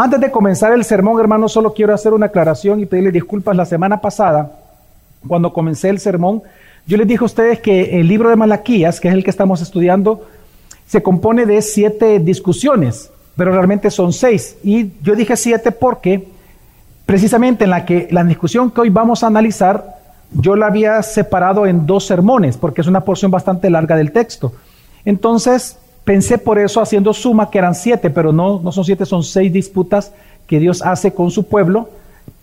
Antes de comenzar el sermón, hermanos, solo quiero hacer una aclaración y pedirle disculpas. La semana pasada, cuando comencé el sermón, yo les dije a ustedes que el libro de Malaquías, que es el que estamos estudiando, se compone de siete discusiones, pero realmente son seis. Y yo dije siete porque precisamente en la que la discusión que hoy vamos a analizar, yo la había separado en dos sermones, porque es una porción bastante larga del texto. Entonces, pensé por eso haciendo suma que eran siete, pero no, no son siete, son seis disputas que Dios hace con su pueblo,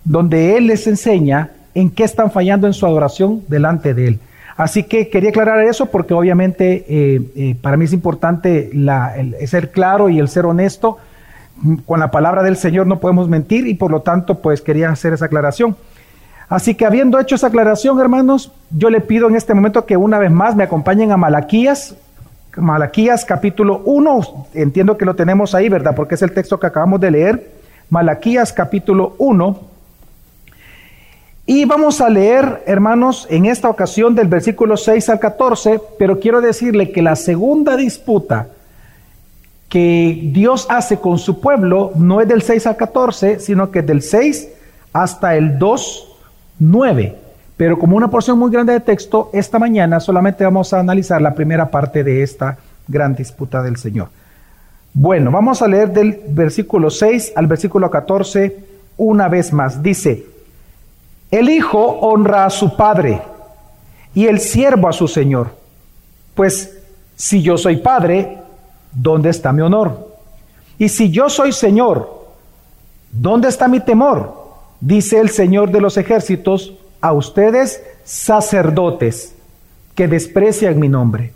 donde Él les enseña en qué están fallando en su adoración delante de Él. Así que quería aclarar eso porque obviamente eh, eh, para mí es importante el, ser claro y el ser honesto. Con la palabra del Señor no podemos mentir y por lo tanto pues quería hacer esa aclaración. Así que habiendo hecho esa aclaración, hermanos, yo le pido en este momento que una vez más me acompañen a Malaquías, Malaquías capítulo 1, entiendo que lo tenemos ahí, ¿verdad? Porque es el texto que acabamos de leer. Malaquías capítulo 1. Y vamos a leer, hermanos, en esta ocasión del versículo 6 al 14, pero quiero decirle que la segunda disputa que Dios hace con su pueblo no es del 6 al 14, sino que es del 6 hasta el 2, 9. Pero como una porción muy grande de texto, esta mañana solamente vamos a analizar la primera parte de esta gran disputa del Señor. Bueno, vamos a leer del versículo 6 al versículo 14 una vez más. Dice, el Hijo honra a su Padre y el siervo a su Señor. Pues si yo soy Padre, ¿dónde está mi honor? Y si yo soy Señor, ¿dónde está mi temor? Dice el Señor de los ejércitos, a ustedes sacerdotes que desprecian mi nombre.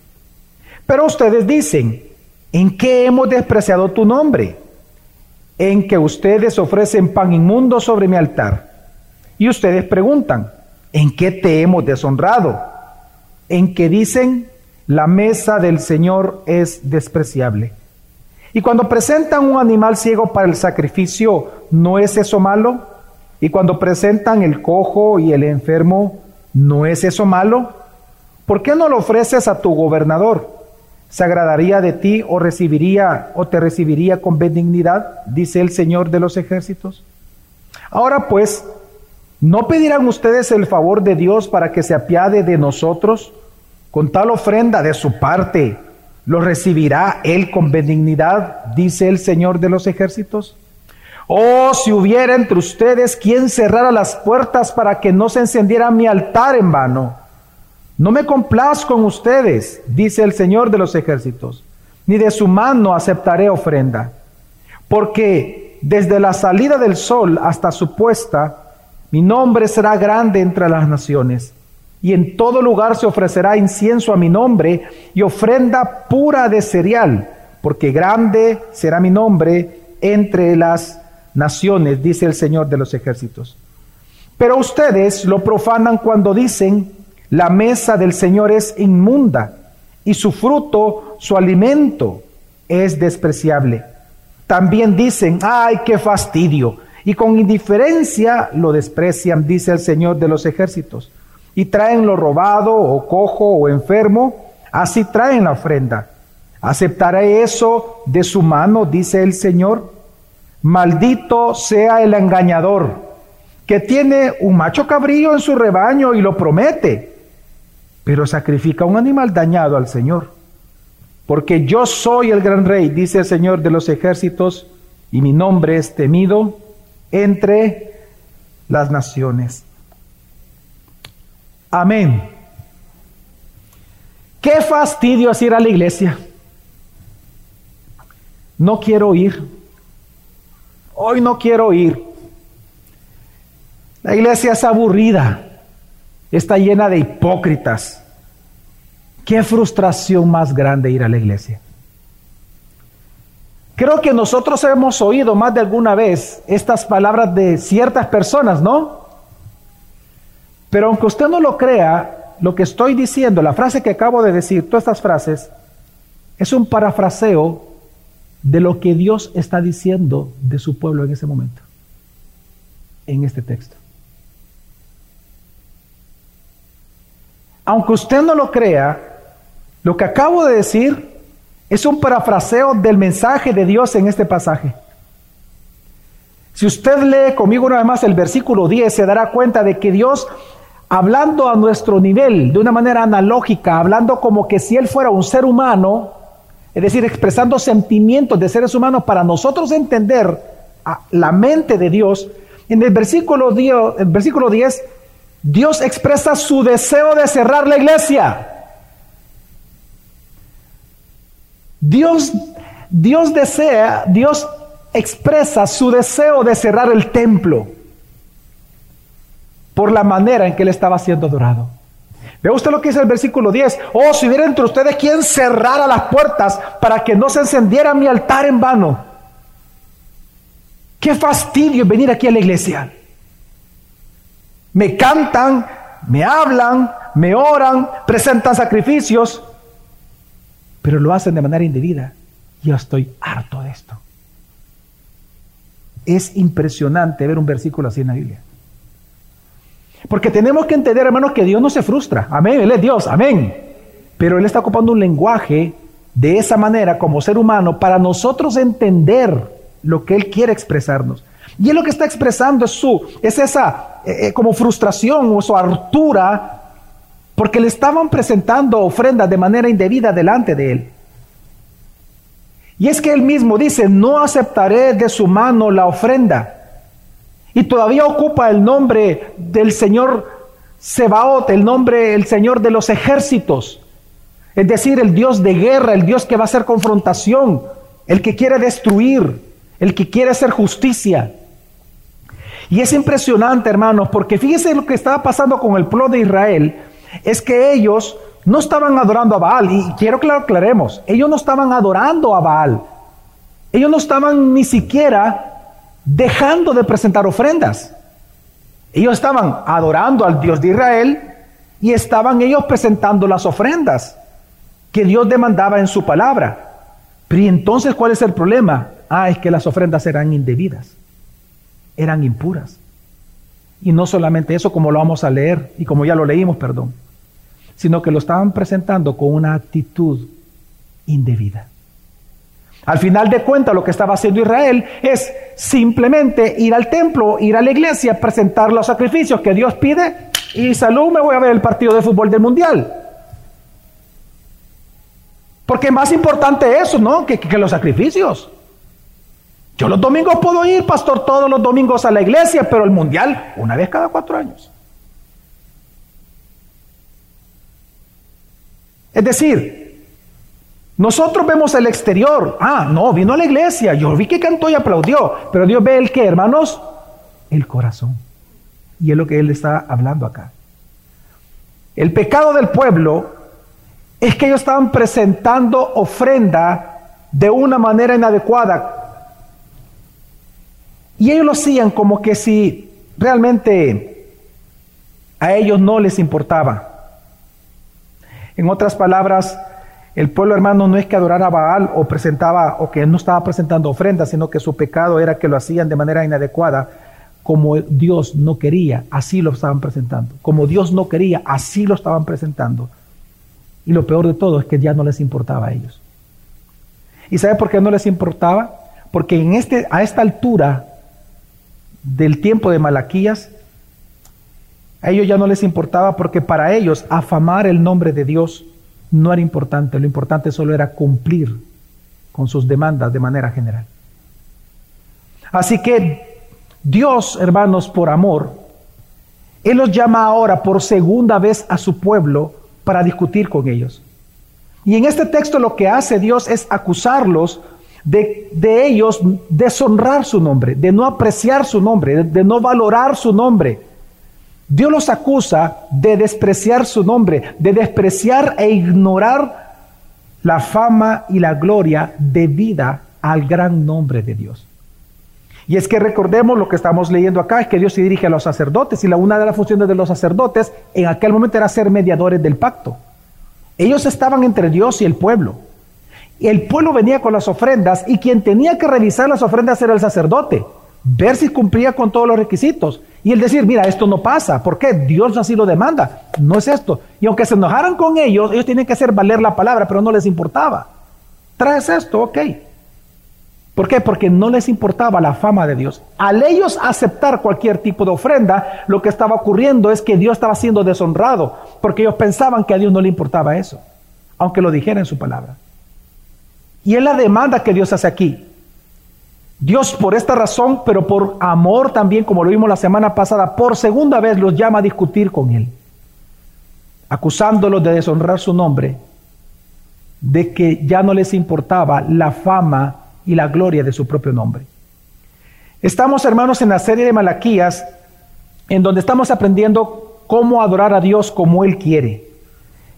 Pero ustedes dicen, ¿en qué hemos despreciado tu nombre? En que ustedes ofrecen pan inmundo sobre mi altar. Y ustedes preguntan, ¿en qué te hemos deshonrado? En que dicen, la mesa del Señor es despreciable. Y cuando presentan un animal ciego para el sacrificio, ¿no es eso malo? Y cuando presentan el cojo y el enfermo, ¿no es eso malo? ¿Por qué no lo ofreces a tu gobernador? ¿Se agradaría de ti o recibiría o te recibiría con benignidad? Dice el Señor de los ejércitos. Ahora pues, ¿no pedirán ustedes el favor de Dios para que se apiade de nosotros? Con tal ofrenda de su parte, ¿lo recibirá Él con benignidad? Dice el Señor de los ejércitos. Oh, si hubiera entre ustedes quien cerrara las puertas para que no se encendiera mi altar en vano. No me complazco con ustedes, dice el Señor de los ejércitos, ni de su mano aceptaré ofrenda. Porque desde la salida del sol hasta su puesta, mi nombre será grande entre las naciones. Y en todo lugar se ofrecerá incienso a mi nombre y ofrenda pura de cereal, porque grande será mi nombre entre las naciones, dice el Señor de los ejércitos. Pero ustedes lo profanan cuando dicen, la mesa del Señor es inmunda y su fruto, su alimento, es despreciable. También dicen, ay, qué fastidio, y con indiferencia lo desprecian, dice el Señor de los ejércitos. Y traen lo robado o cojo o enfermo, así traen la ofrenda. ¿Aceptaré eso de su mano, dice el Señor? Maldito sea el engañador que tiene un macho cabrío en su rebaño y lo promete, pero sacrifica un animal dañado al Señor. Porque yo soy el gran rey, dice el Señor de los ejércitos, y mi nombre es temido entre las naciones. Amén. Qué fastidio es ir a la iglesia. No quiero ir hoy no quiero ir. La iglesia es aburrida, está llena de hipócritas. Qué frustración más grande ir a la iglesia. Creo que nosotros hemos oído más de alguna vez estas palabras de ciertas personas, ¿no? Pero aunque usted no lo crea, lo que estoy diciendo, la frase que acabo de decir, todas estas frases, es un parafraseo de lo que Dios está diciendo de su pueblo en ese momento, en este texto. Aunque usted no lo crea, lo que acabo de decir es un parafraseo del mensaje de Dios en este pasaje. Si usted lee conmigo una vez más el versículo 10, se dará cuenta de que Dios, hablando a nuestro nivel, de una manera analógica, hablando como que si Él fuera un ser humano, es decir, expresando sentimientos de seres humanos para nosotros entender la mente de Dios, en el versículo 10, el versículo 10 Dios expresa su deseo de cerrar la iglesia. Dios, Dios desea, Dios expresa su deseo de cerrar el templo por la manera en que él estaba siendo adorado. Ve usted lo que dice el versículo 10. Oh, si hubiera entre ustedes quien cerrara las puertas para que no se encendiera mi altar en vano. Qué fastidio venir aquí a la iglesia. Me cantan, me hablan, me oran, presentan sacrificios, pero lo hacen de manera indebida. Yo estoy harto de esto. Es impresionante ver un versículo así en la Biblia. Porque tenemos que entender, hermanos, que Dios no se frustra. Amén, Él es Dios, amén. Pero Él está ocupando un lenguaje de esa manera como ser humano para nosotros entender lo que Él quiere expresarnos. Y Él lo que está expresando es su, es esa eh, eh, como frustración o su hartura porque le estaban presentando ofrendas de manera indebida delante de Él. Y es que Él mismo dice, no aceptaré de su mano la ofrenda. Y todavía ocupa el nombre del Señor Sebaot, el nombre, el Señor de los ejércitos. Es decir, el Dios de guerra, el Dios que va a hacer confrontación, el que quiere destruir el que quiere hacer justicia. Y es impresionante, hermanos, porque fíjense lo que estaba pasando con el pueblo de Israel, es que ellos no estaban adorando a Baal, y quiero que lo aclaremos, ellos no estaban adorando a Baal, ellos no estaban ni siquiera dejando de presentar ofrendas, ellos estaban adorando al Dios de Israel y estaban ellos presentando las ofrendas que Dios demandaba en su palabra. Pero entonces, ¿cuál es el problema? Ah, es que las ofrendas eran indebidas, eran impuras. Y no solamente eso, como lo vamos a leer y como ya lo leímos, perdón, sino que lo estaban presentando con una actitud indebida. Al final de cuentas, lo que estaba haciendo Israel es simplemente ir al templo, ir a la iglesia, presentar los sacrificios que Dios pide y salud, me voy a ver el partido de fútbol del mundial. Porque más importante eso, ¿no? Que, que los sacrificios. Yo los domingos puedo ir, pastor, todos los domingos a la iglesia, pero el mundial una vez cada cuatro años. Es decir, nosotros vemos el exterior. Ah, no, vino a la iglesia. Yo vi que cantó y aplaudió. Pero Dios ve el que, hermanos, el corazón. Y es lo que Él está hablando acá. El pecado del pueblo es que ellos estaban presentando ofrenda de una manera inadecuada, y ellos lo hacían como que si realmente a ellos no les importaba. En otras palabras, el pueblo hermano no es que adorara a Baal o presentaba o que no estaba presentando ofrendas, sino que su pecado era que lo hacían de manera inadecuada, como Dios no quería, así lo estaban presentando. Como Dios no quería, así lo estaban presentando. Y lo peor de todo es que ya no les importaba a ellos. ¿Y sabe por qué no les importaba? Porque en este, a esta altura del tiempo de Malaquías, a ellos ya no les importaba porque para ellos afamar el nombre de Dios no era importante, lo importante solo era cumplir con sus demandas de manera general. Así que Dios, hermanos, por amor, Él los llama ahora por segunda vez a su pueblo para discutir con ellos. Y en este texto lo que hace Dios es acusarlos de, ellos deshonrar su nombre, de no apreciar su nombre, de, no valorar su nombre. Dios los acusa de despreciar su nombre, de despreciar e ignorar la fama y la gloria debida al gran nombre de Dios. Y es que recordemos lo que estamos leyendo acá, es que Dios se dirige a los sacerdotes y la, una de las funciones de los sacerdotes en aquel momento era ser mediadores del pacto. Ellos estaban entre Dios y el pueblo el pueblo venía con las ofrendas y quien tenía que revisar las ofrendas era el sacerdote, ver si cumplía con todos los requisitos. Y el decir, mira, esto no pasa, ¿por qué? Dios así lo demanda, no es esto. Y aunque se enojaran con ellos, ellos tienen que hacer valer la palabra, pero no les importaba. ¿Traes esto? Ok. ¿Por qué? Porque no les importaba la fama de Dios. Al ellos aceptar cualquier tipo de ofrenda, lo que estaba ocurriendo es que Dios estaba siendo deshonrado, porque ellos pensaban que a Dios no le importaba eso, aunque lo dijera en su palabra. Y es la demanda que Dios hace aquí. Dios por esta razón, pero por amor también, como lo vimos la semana pasada, por segunda vez los llama a discutir con Él, acusándolos de deshonrar su nombre, de que ya no les importaba la fama y la gloria de su propio nombre. Estamos, hermanos, en la serie de Malaquías, en donde estamos aprendiendo cómo adorar a Dios como Él quiere.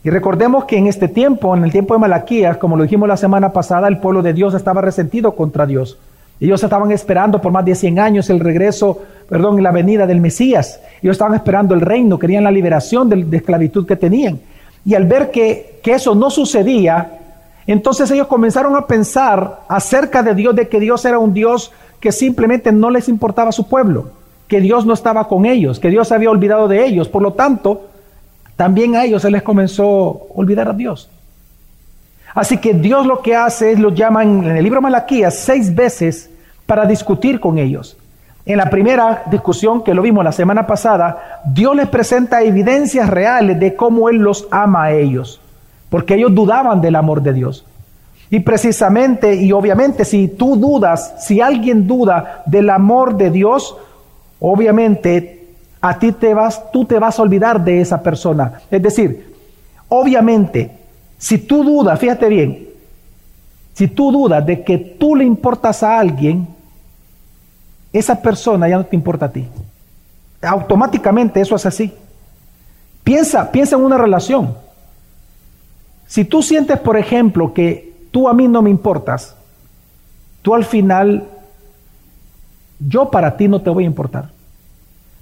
Y recordemos que en este tiempo, en el tiempo de Malaquías, como lo dijimos la semana pasada, el pueblo de Dios estaba resentido contra Dios. Ellos estaban esperando por más de 100 años el regreso, perdón, la venida del Mesías. Ellos estaban esperando el reino, querían la liberación de, de esclavitud que tenían. Y al ver que, que eso no sucedía, entonces ellos comenzaron a pensar acerca de Dios, de que Dios era un Dios que simplemente no les importaba a su pueblo, que Dios no estaba con ellos, que Dios había olvidado de ellos. Por lo tanto, también a ellos se les comenzó a olvidar a Dios. Así que Dios lo que hace es lo llaman en el libro Malaquías seis veces para discutir con ellos. En la primera discusión que lo vimos la semana pasada, Dios les presenta evidencias reales de cómo Él los ama a ellos porque ellos dudaban del amor de Dios. Y precisamente, y obviamente, si tú dudas, si alguien duda del amor de Dios, obviamente a ti te vas, tú te vas a olvidar de esa persona. Es decir, obviamente, si tú dudas, fíjate bien, si tú dudas de que tú le importas a alguien, esa persona ya no te importa a ti. Automáticamente eso es así. Piensa, piensa en una relación. Si tú sientes, por ejemplo, que tú a mí no me importas, tú al final, yo para ti no te voy a importar.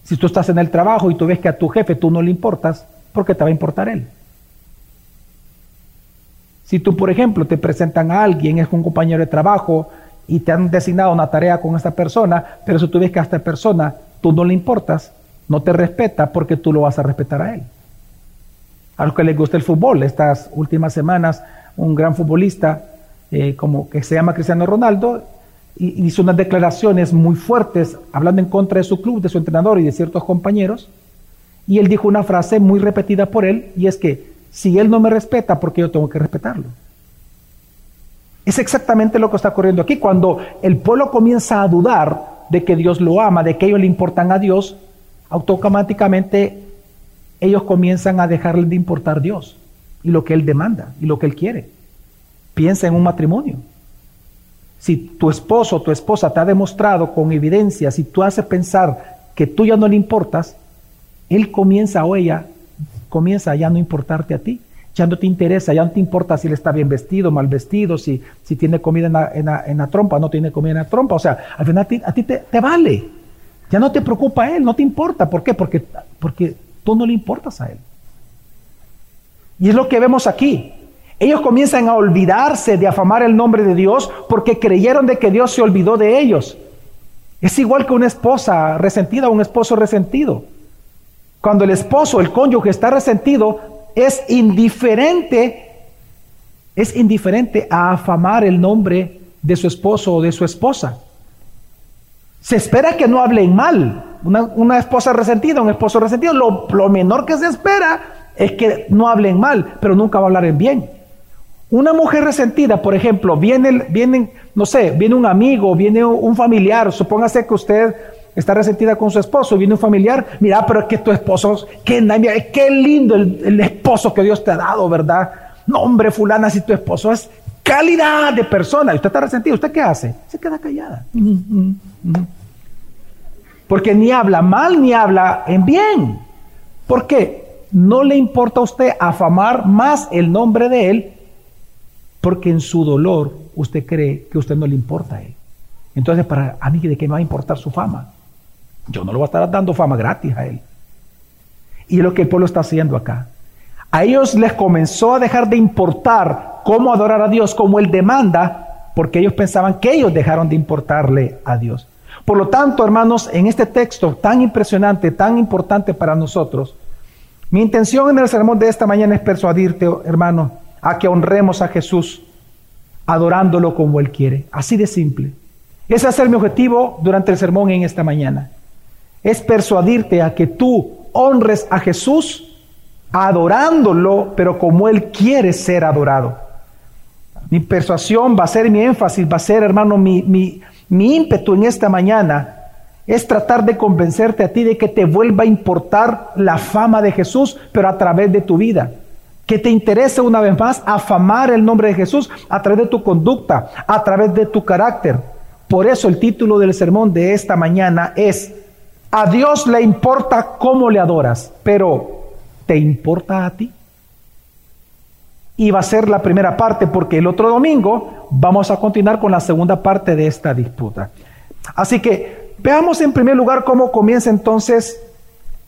Si tú estás en el trabajo y tú ves que a tu jefe tú no le importas, ¿por qué te va a importar él? Si tú, por ejemplo, te presentan a alguien, es un compañero de trabajo y te han designado una tarea con esta persona, pero si tú ves que a esta persona tú no le importas, no te respeta porque tú lo vas a respetar a él a los que les gusta el fútbol. Estas últimas semanas, un gran futbolista eh, como que se llama Cristiano Ronaldo hizo unas declaraciones muy fuertes hablando en contra de su club, de su entrenador y de ciertos compañeros. Y él dijo una frase muy repetida por él y es que si él no me respeta, ¿por qué yo tengo que respetarlo? Es exactamente lo que está ocurriendo aquí. Cuando el pueblo comienza a dudar de que Dios lo ama, de que ellos le importan a Dios, automáticamente ellos comienzan a dejarle de importar Dios y lo que Él demanda y lo que Él quiere. Piensa en un matrimonio. Si tu esposo o tu esposa te ha demostrado con evidencia, si tú haces pensar que tú ya no le importas, él comienza o ella comienza a ya no importarte a ti. Ya no te interesa, ya no te importa si él está bien vestido, mal vestido, si, si tiene comida en la, trompa, no tiene comida en la trompa. O sea, al final a ti, te, te, vale. Ya no te preocupa él, no te importa. ¿Por qué? Porque, porque tú no le importas a Él. Y es lo que vemos aquí. Ellos comienzan a olvidarse de afamar el nombre de Dios porque creyeron de que Dios se olvidó de ellos. Es igual que una esposa resentida o un esposo resentido. Cuando el esposo, el cónyuge está resentido, es indiferente, es indiferente a afamar el nombre de su esposo o de su esposa. Se espera que no hablen mal, una, esposa resentida, un esposo resentido, lo, menor que se espera es que no hablen mal, pero nunca va a hablar en bien. Una mujer resentida, por ejemplo, viene, viene, no sé, viene un amigo, viene un familiar, supóngase que usted está resentida con su esposo, viene un familiar, mira, pero es que tu esposo, qué, qué lindo el, esposo que Dios te ha dado, ¿verdad? No, hombre, fulana, si tu esposo es calidad de persona y usted está resentido, ¿usted qué hace? Se queda callada. Porque ni habla mal ni habla en bien. ¿Por qué? No le importa a usted afamar más el nombre de él porque en su dolor usted cree que usted no le importa a él. Entonces, para a mí, ¿de qué me va a importar su fama? Yo no le voy a estar dando fama gratis a él. Y es lo que el pueblo está haciendo acá. A ellos les comenzó a dejar de importar cómo adorar a Dios como Él demanda, porque ellos pensaban que ellos dejaron de importarle a Dios. Por lo tanto, hermanos, en este texto tan impresionante, tan importante para nosotros, mi intención en el sermón de esta mañana es persuadirte, hermano, a que honremos a Jesús adorándolo como Él quiere. Así de simple. Ese va a mi objetivo durante el sermón en esta mañana. Es persuadirte a que tú honres a Jesús adorándolo, pero como Él quiere ser adorado. Mi persuasión va a ser, mi énfasis va a ser, hermano, mi, mi, mi ímpetu en esta mañana es tratar de convencerte a ti de que te vuelva a importar la fama de Jesús, pero a través de tu vida. Que te interese una vez más afamar el nombre de Jesús a través de tu conducta, a través de tu carácter. Por eso el título del sermón de esta mañana es, a Dios le importa cómo le adoras, pero ¿te importa a ti? Y va a ser la primera parte porque el otro domingo vamos a continuar con la segunda parte de esta disputa. Así que Veamos en primer lugar cómo comienza entonces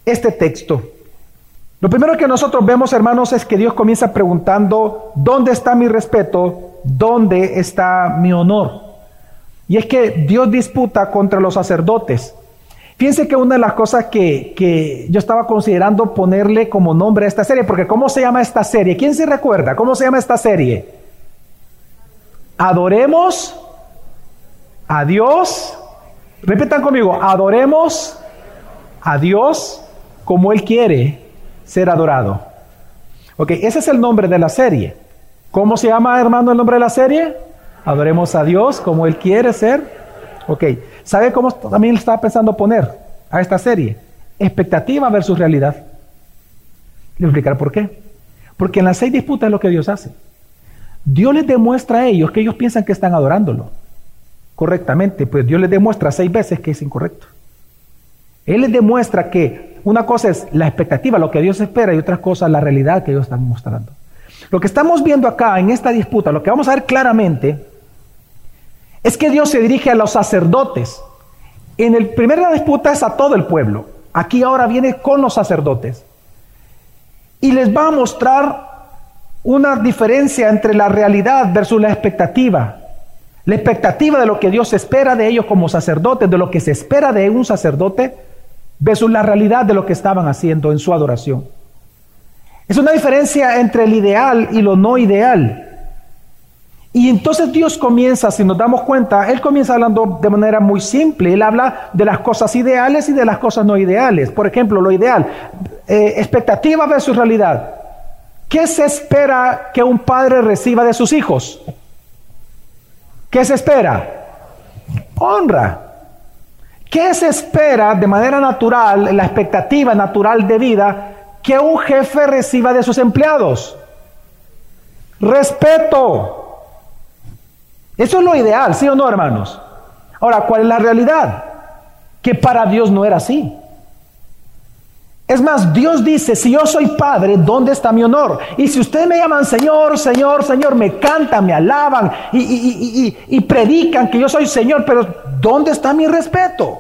este texto. Lo primero que nosotros vemos, hermanos, es que Dios comienza preguntando, ¿dónde está mi respeto? ¿Dónde está mi honor? Y es que Dios disputa contra los sacerdotes. Fíjense que una de las cosas que, que, yo estaba considerando ponerle como nombre a esta serie, porque ¿cómo se llama esta serie? ¿Quién se recuerda? ¿Cómo se llama esta serie? Adoremos a Dios Repitan conmigo, adoremos a Dios como Él quiere ser adorado. Ok, ese es el nombre de la serie. ¿Cómo se llama, hermano, el nombre de la serie? Adoremos a Dios como Él quiere ser. Ok, ¿sabe cómo también estaba pensando poner a esta serie? Expectativa versus realidad. Le voy explicar por qué. Porque en las seis disputas es lo que Dios hace. Dios les demuestra a ellos que ellos piensan que están adorándolo correctamente, pues Dios les demuestra seis veces que es incorrecto. Él les demuestra que una cosa es la expectativa, lo que Dios espera, y otra cosa la realidad que ellos están mostrando. Lo que estamos viendo acá en esta disputa, lo que vamos a ver claramente, es que Dios se dirige a los sacerdotes. En el primera disputa es a todo el pueblo. Aquí ahora viene con los sacerdotes. Y les va a mostrar una diferencia entre la realidad versus la expectativa. La expectativa de lo que Dios espera de ellos como sacerdotes, de lo que se espera de un sacerdote, versus la realidad de lo que estaban haciendo en su adoración. Es una diferencia entre el ideal y lo no ideal. Y entonces Dios comienza, si nos damos cuenta, Él comienza hablando de manera muy simple. Él habla de las cosas ideales y de las cosas no ideales. Por ejemplo, lo ideal, eh, expectativa versus realidad. ¿Qué se espera que un padre reciba de sus hijos? ¿Qué se espera? Honra. ¿Qué se espera de manera natural, la expectativa natural de vida, que un jefe reciba de sus empleados? Respeto. Eso es lo ideal, ¿sí o no, hermanos? Ahora, ¿cuál es la realidad? Que para Dios no era así. Es más, Dios dice, si yo soy padre, ¿dónde está mi honor? Y si ustedes me llaman Señor, Señor, Señor, me cantan, me alaban y, predican que yo soy Señor, pero ¿dónde está mi respeto?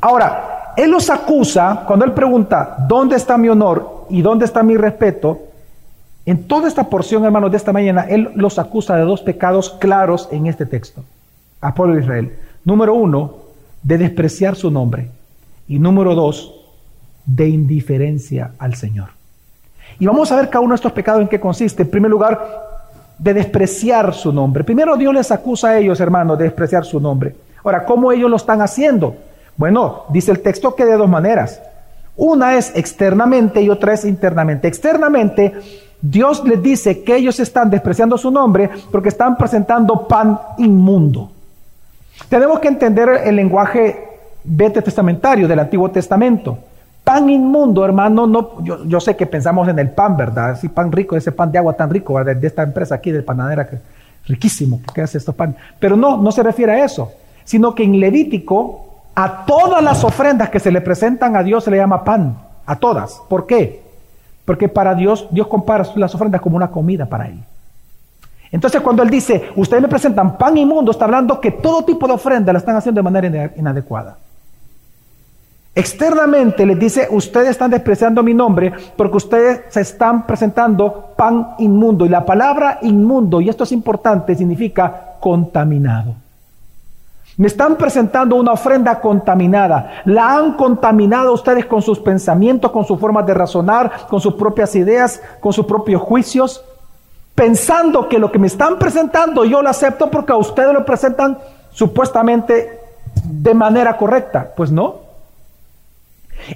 Ahora, Él los acusa, cuando Él pregunta, ¿dónde está mi honor y dónde está mi respeto? En toda esta porción, hermanos, de esta mañana, Él los acusa de dos pecados claros en este texto, a pueblo de Israel. Número uno, de despreciar su nombre. Y número dos, de indiferencia al Señor. Y vamos a ver cada uno de estos pecados en qué consiste. En primer lugar, de despreciar su nombre. Primero Dios les acusa a ellos, hermanos, de despreciar su nombre. Ahora, ¿cómo ellos lo están haciendo? Bueno, dice el texto que de dos maneras. Una es externamente y otra es internamente. Externamente, Dios les dice que ellos están despreciando su nombre porque están presentando pan inmundo. Tenemos que entender el lenguaje vete testamentario del Antiguo Testamento. Pan inmundo, hermano, no, yo, sé que pensamos en el pan, ¿verdad? Sí, pan rico, ese pan de agua tan rico, ¿verdad? De esta empresa aquí, de panadera, que riquísimo, ¿qué hace estos pan? Pero no, no se refiere a eso, sino que en Levítico a todas las ofrendas que se le presentan a Dios se le llama pan, a todas. ¿Por qué? Porque para Dios, Dios compara las ofrendas como una comida para Él. Entonces cuando Él dice, ustedes me presentan pan inmundo, está hablando que todo tipo de ofrenda la están haciendo de manera inadecuada. Externamente les dice, ustedes están despreciando mi nombre porque ustedes se están presentando pan inmundo. Y la palabra inmundo, y esto es importante, significa contaminado. Me están presentando una ofrenda contaminada. La han contaminado ustedes con sus pensamientos, con su forma de razonar, con sus propias ideas, con sus propios juicios. pensando que lo que me están presentando yo lo acepto porque a ustedes lo presentan supuestamente de manera correcta. Pues no.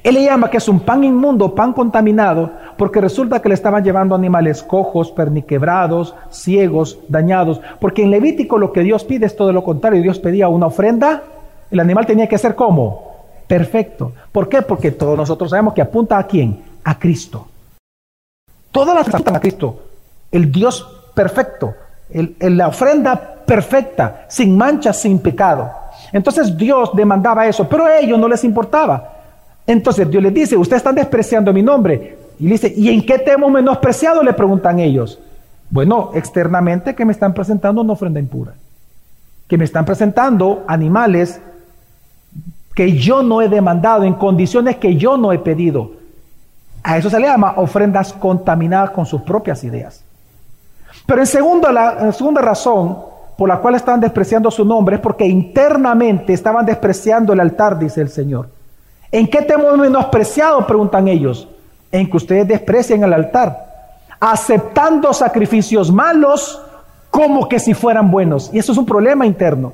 Él le llama que es un pan inmundo, pan contaminado, porque resulta que le estaban llevando animales cojos, perniquebrados, ciegos, dañados. Porque en Levítico lo que Dios pide es todo lo contrario. Dios pedía una ofrenda, el animal tenía que ser como perfecto. ¿Por qué? Porque todos nosotros sabemos que apunta a quién? A Cristo. Todas las apuntan a Cristo. El Dios perfecto, la ofrenda perfecta, sin mancha, sin pecado. Entonces Dios demandaba eso, pero a ellos no les importaba. Entonces Dios les dice, ustedes están despreciando mi nombre. Y dice, ¿y en qué te hemos menospreciado? Le preguntan ellos. Bueno, externamente que me están presentando una ofrenda impura. Que me están presentando animales que yo no he demandado, en condiciones que yo no he pedido. A eso se le llama ofrendas contaminadas con sus propias ideas. Pero en segunda, la, en segunda razón por la cual estaban despreciando su nombre es porque internamente estaban despreciando el altar, dice el Señor. ¿En qué te menospreciado? Preguntan ellos. En que ustedes desprecian el altar, aceptando sacrificios malos como que si fueran buenos. Y eso es un problema interno.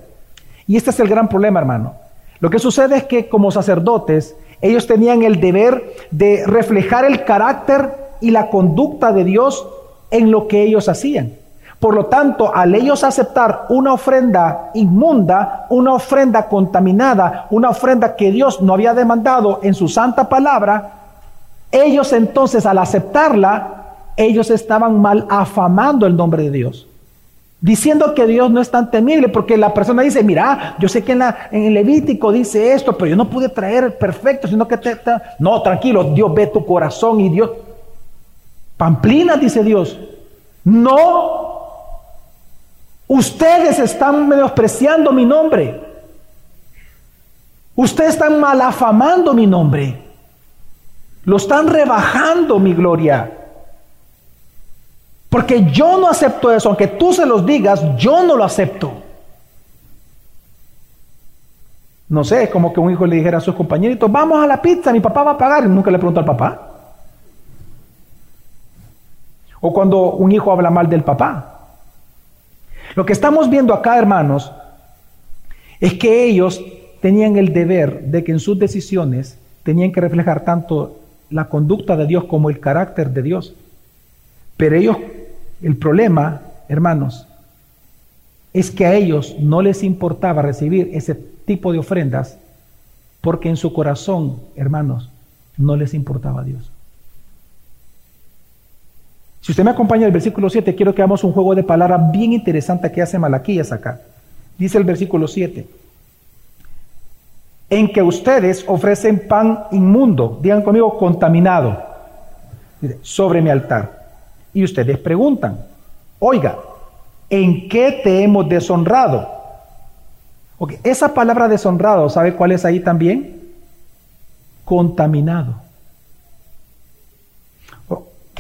Y este es el gran problema, hermano. Lo que sucede es que como sacerdotes, ellos tenían el deber de reflejar el carácter y la conducta de Dios en lo que ellos hacían. Por lo tanto, al ellos aceptar una ofrenda inmunda, una ofrenda contaminada, una ofrenda que Dios no había demandado en su santa palabra, ellos entonces al aceptarla, ellos estaban mal afamando el nombre de Dios. Diciendo que Dios no es tan temible, porque la persona dice, mira, yo sé que en, el Levítico dice esto, pero yo no pude traer perfecto, sino que te, No, tranquilo, Dios ve tu corazón y Dios... Pamplina, dice Dios. No Ustedes están menospreciando mi nombre. Ustedes están malafamando mi nombre. Lo están rebajando mi gloria. Porque yo no acepto eso. Aunque tú se los digas, yo no lo acepto. No sé, es como que un hijo le dijera a sus compañeritos, vamos a la pizza, mi papá va a pagar. Nunca le pregunta al papá. O cuando un hijo habla mal del papá. Lo que estamos viendo acá, hermanos, es que ellos tenían el deber de que en sus decisiones tenían que reflejar tanto la conducta de Dios como el carácter de Dios. Pero ellos, el problema, hermanos, es que a ellos no les importaba recibir ese tipo de ofrendas porque en su corazón, hermanos, no les importaba a Dios. Si usted me acompaña el versículo 7, quiero que hagamos un juego de palabras bien interesante que hace Malaquías acá. Dice el versículo 7. En que ustedes ofrecen pan inmundo, digan conmigo, contaminado, sobre mi altar. Y ustedes preguntan, oiga, ¿en qué te hemos deshonrado? Esa palabra deshonrado, ¿sabe cuál es ahí también? Contaminado.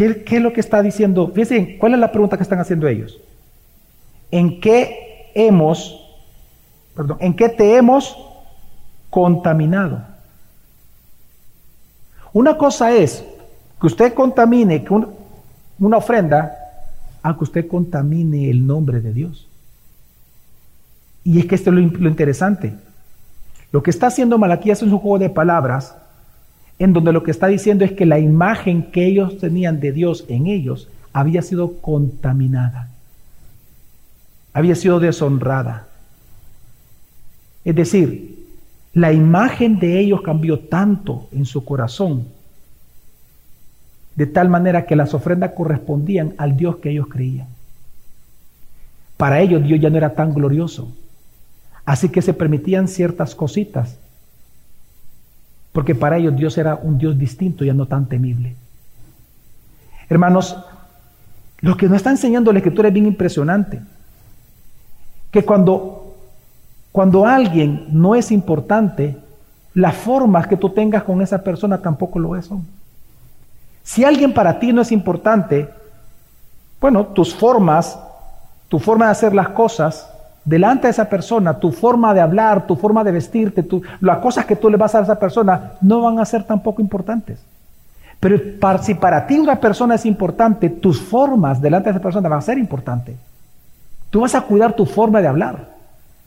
¿Qué, es lo que está diciendo? Fíjense, ¿cuál es la pregunta que están haciendo ellos? ¿En qué hemos, perdón, en qué te hemos contaminado? Una cosa es que usted contamine una ofrenda a que usted contamine el nombre de Dios. Y es que esto es lo, lo interesante. Lo que está haciendo Malaquías es un juego de palabras en donde lo que está diciendo es que la imagen que ellos tenían de Dios en ellos había sido contaminada, había sido deshonrada. Es decir, la imagen de ellos cambió tanto en su corazón, de tal manera que las ofrendas correspondían al Dios que ellos creían. Para ellos Dios ya no era tan glorioso, así que se permitían ciertas cositas porque para ellos Dios era un Dios distinto, ya no tan temible. Hermanos, lo que nos está enseñando la escritura es bien impresionante. Que cuando, cuando alguien no es importante, las formas que tú tengas con esa persona tampoco lo es. Si alguien para ti no es importante, bueno, tus formas, tu forma de hacer las cosas, delante de esa persona, tu forma de hablar, tu forma de vestirte, las cosas que tú le vas a dar a esa persona, no van a ser tampoco importantes. Pero si para ti una persona es importante, tus formas delante de esa persona van a ser importantes. Tú vas a cuidar tu forma de hablar,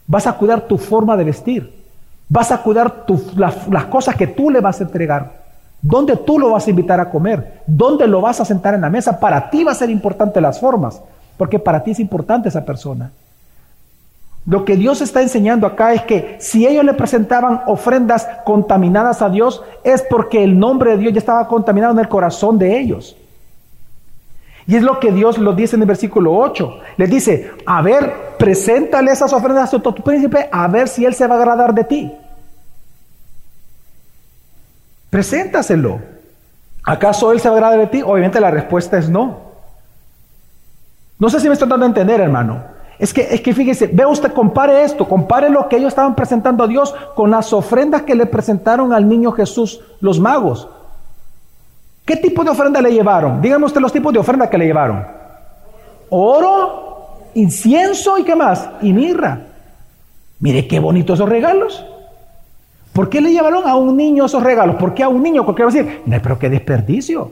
vas a cuidar tu forma de vestir, vas a cuidar las, las cosas que tú le vas a entregar, dónde tú lo vas a invitar a comer, dónde lo vas a sentar en la mesa. Para ti va a ser importante las formas, porque para ti es importante esa persona. Lo que Dios está enseñando acá es que si ellos le presentaban ofrendas contaminadas a Dios, es porque el nombre de Dios ya estaba contaminado en el corazón de ellos. Y es lo que Dios lo dice en el versículo 8. Les dice, a ver, preséntale esas ofrendas a tu príncipe, a ver si él se va a agradar de ti. Preséntaselo. ¿Acaso él se va a agradar de ti? Obviamente la respuesta es no. No sé si me estoy dando a entender, hermano. Es que, es que fíjese, ve usted, compare esto, compare lo que ellos estaban presentando a Dios con las ofrendas que le presentaron al niño Jesús los magos. ¿Qué tipo de ofrenda le llevaron? Díganme usted los tipos de ofrenda que le llevaron. Oro, incienso y qué más, y mirra. Mire qué bonitos esos regalos. ¿Por qué le llevaron a un niño esos regalos? ¿Por qué a un niño? Porque va a decir, no, pero qué desperdicio.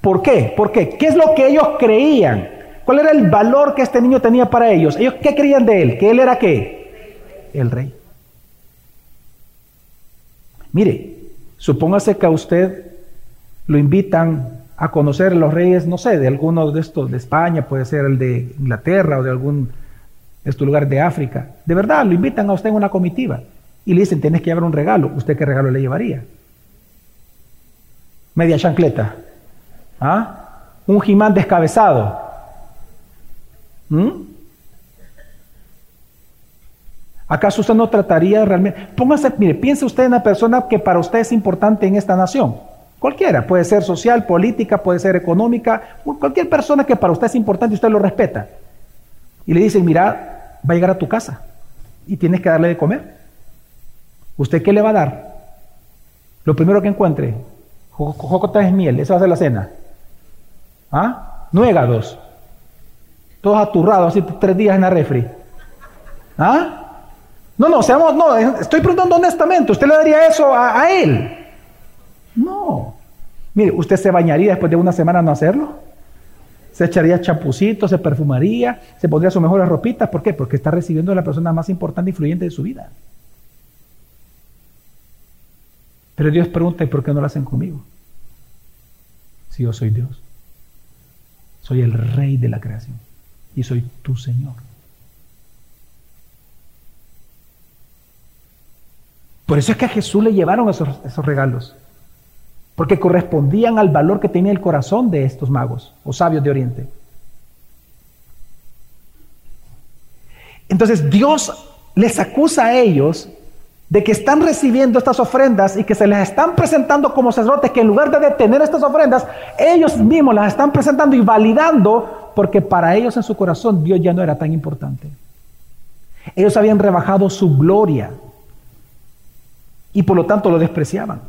¿Por qué? ¿Por qué? ¿Qué es lo que ellos creían? ¿Cuál era el valor que este niño tenía para ellos? ¿Ellos qué creían de él? ¿Que él era qué? El rey. Mire, supóngase que a usted lo invitan a conocer a los reyes, no sé, de alguno de estos de España, puede ser el de Inglaterra o de algún de estos lugares de África. De verdad, lo invitan a usted en una comitiva y le dicen, tienes que llevar un regalo. ¿Usted qué regalo le llevaría? Media chancleta. ¿Ah? Un jimán descabezado. ¿Mm? ¿Acaso usted no trataría realmente? Póngase, mire, piense usted en una persona que para usted es importante en esta nación. Cualquiera, puede ser social, política, puede ser económica, cualquier persona que para usted es importante y usted lo respeta. Y le dicen, mira, va a llegar a tu casa y tienes que darle de comer. ¿Usted qué le va a dar? Lo primero que encuentre, jocotas de miel, esa va a ser la cena. ¿Ah? Nuegados todos aturrados, así tres días en la refri. ¿Ah? No, no, seamos, no, estoy preguntando honestamente, ¿usted le daría eso a, él? No. Mire, ¿usted se bañaría después de una semana no hacerlo? Se echaría chapucito, se perfumaría, se pondría sus mejores ropitas. ¿Por qué? Porque está recibiendo a la persona más importante e influyente de su vida. Pero Dios pregunta, ¿y por qué no lo hacen conmigo? Si yo soy Dios. Soy el rey de la creación y soy tu Señor. Por eso es que a Jesús le llevaron esos, esos regalos, porque correspondían al valor que tenía el corazón de estos magos o sabios de Oriente. Entonces Dios les acusa a ellos de que están recibiendo estas ofrendas y que se les están presentando como sacerdotes, que en lugar de detener estas ofrendas, ellos mismos las están presentando y validando porque para ellos en su corazón Dios ya no era tan importante. Ellos habían rebajado su gloria y por lo tanto lo despreciaban.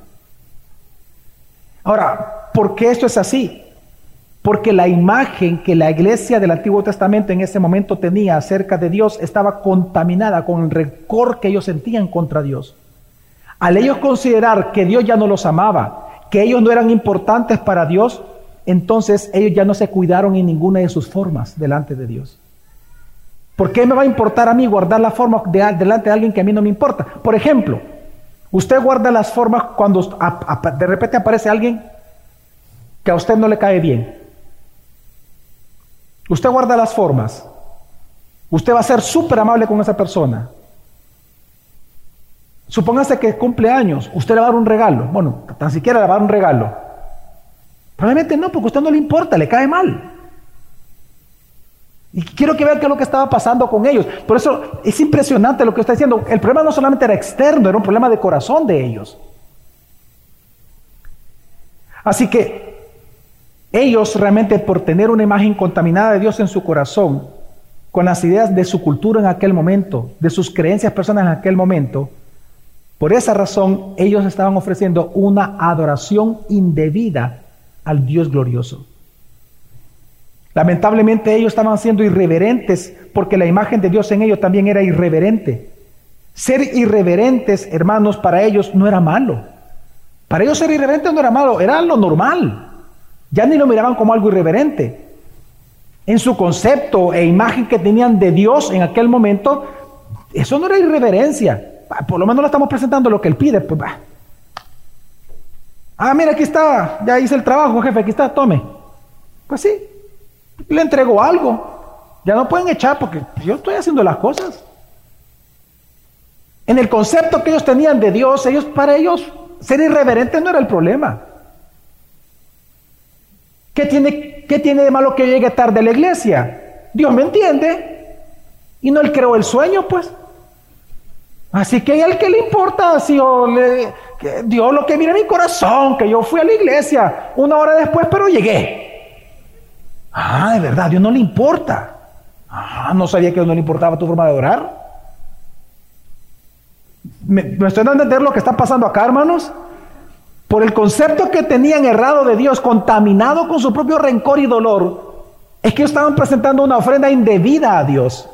Ahora, ¿por qué esto es así? Porque la imagen que la iglesia del Antiguo Testamento en ese momento tenía acerca de Dios estaba contaminada con el rencor que ellos sentían contra Dios. Al ellos considerar que Dios ya no los amaba, que ellos no eran importantes para Dios, entonces ellos ya no se cuidaron en ninguna de sus formas delante de Dios. ¿Por qué me va a importar a mí guardar la forma delante de alguien que a mí no me importa? Por ejemplo, usted guarda las formas cuando de repente aparece alguien que a usted no le cae bien. Usted guarda las formas. Usted va a ser súper amable con esa persona. Supóngase que cumple años, usted le va a dar un regalo. Bueno, tan siquiera le va a dar un regalo. Probablemente no, porque a usted no le importa, le cae mal. Y quiero que vean qué es lo que estaba pasando con ellos. Por eso es impresionante lo que está diciendo. El problema no solamente era externo, era un problema de corazón de ellos. Así que ellos realmente por tener una imagen contaminada de Dios en su corazón, con las ideas de su cultura en aquel momento, de sus creencias personales en aquel momento, por esa razón ellos estaban ofreciendo una adoración indebida al Dios glorioso. Lamentablemente ellos estaban siendo irreverentes porque la imagen de Dios en ellos también era irreverente. Ser irreverentes, hermanos, para ellos no era malo. Para ellos ser irreverente no era malo, era lo normal. Ya ni lo miraban como algo irreverente. En su concepto e imagen que tenían de Dios en aquel momento, eso no era irreverencia. Ah, por lo menos le estamos presentando lo que él pide. Pues, ah, mira, aquí está, ya hice el trabajo, jefe, aquí está, tome. Pues sí, le entregó algo. Ya no pueden echar porque yo estoy haciendo las cosas. En el concepto que ellos tenían de Dios, ellos para ellos ser irreverentes no era el problema. ¿Qué tiene, qué tiene de malo que llegue tarde a la iglesia? Dios me entiende. Y no él creó el sueño, pues. Así que a él que le importa si yo le, Dios lo que mira en mi corazón, que yo fui a la iglesia una hora después, pero llegué. Ah, de verdad, a Dios no le importa. Ah, no sabía que a Dios no le importaba tu forma de orar. ¿Me, ¿Me, estoy dando a entender lo que está pasando acá, hermanos? Por el concepto que tenían errado de Dios, contaminado con su propio rencor y dolor, es que ellos estaban presentando una ofrenda indebida a Dios.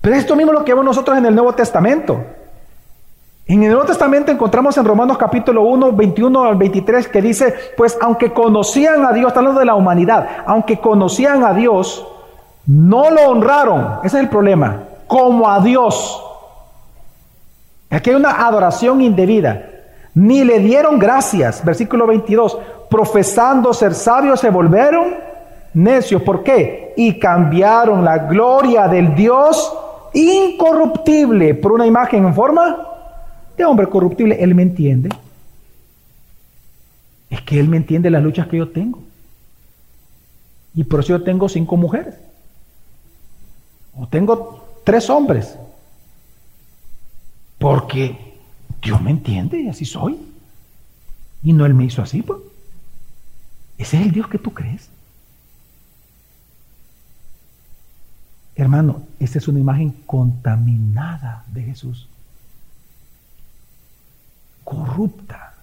Pero es esto mismo lo que vemos nosotros en el Nuevo Testamento. En el Nuevo Testamento encontramos en Romanos capítulo 1, 21 al 23 que dice, pues aunque conocían a Dios, está hablando de la humanidad, aunque conocían a Dios, no lo honraron, ese es el problema, como a Dios. Aquí hay una adoración indebida, ni le dieron gracias, versículo 22, profesando ser sabios se volvieron necios, ¿por qué? Y cambiaron la gloria del Dios incorruptible por una imagen en forma de hombre corruptible. Él me entiende. Es que Él me entiende las luchas que yo tengo. Y por eso yo tengo cinco mujeres. O tengo tres hombres. Porque Dios me entiende y así soy. Y no Él me hizo así. Pues. Ese es el Dios que tú crees. Hermano, esta es una imagen contaminada de Jesús. Corrupta.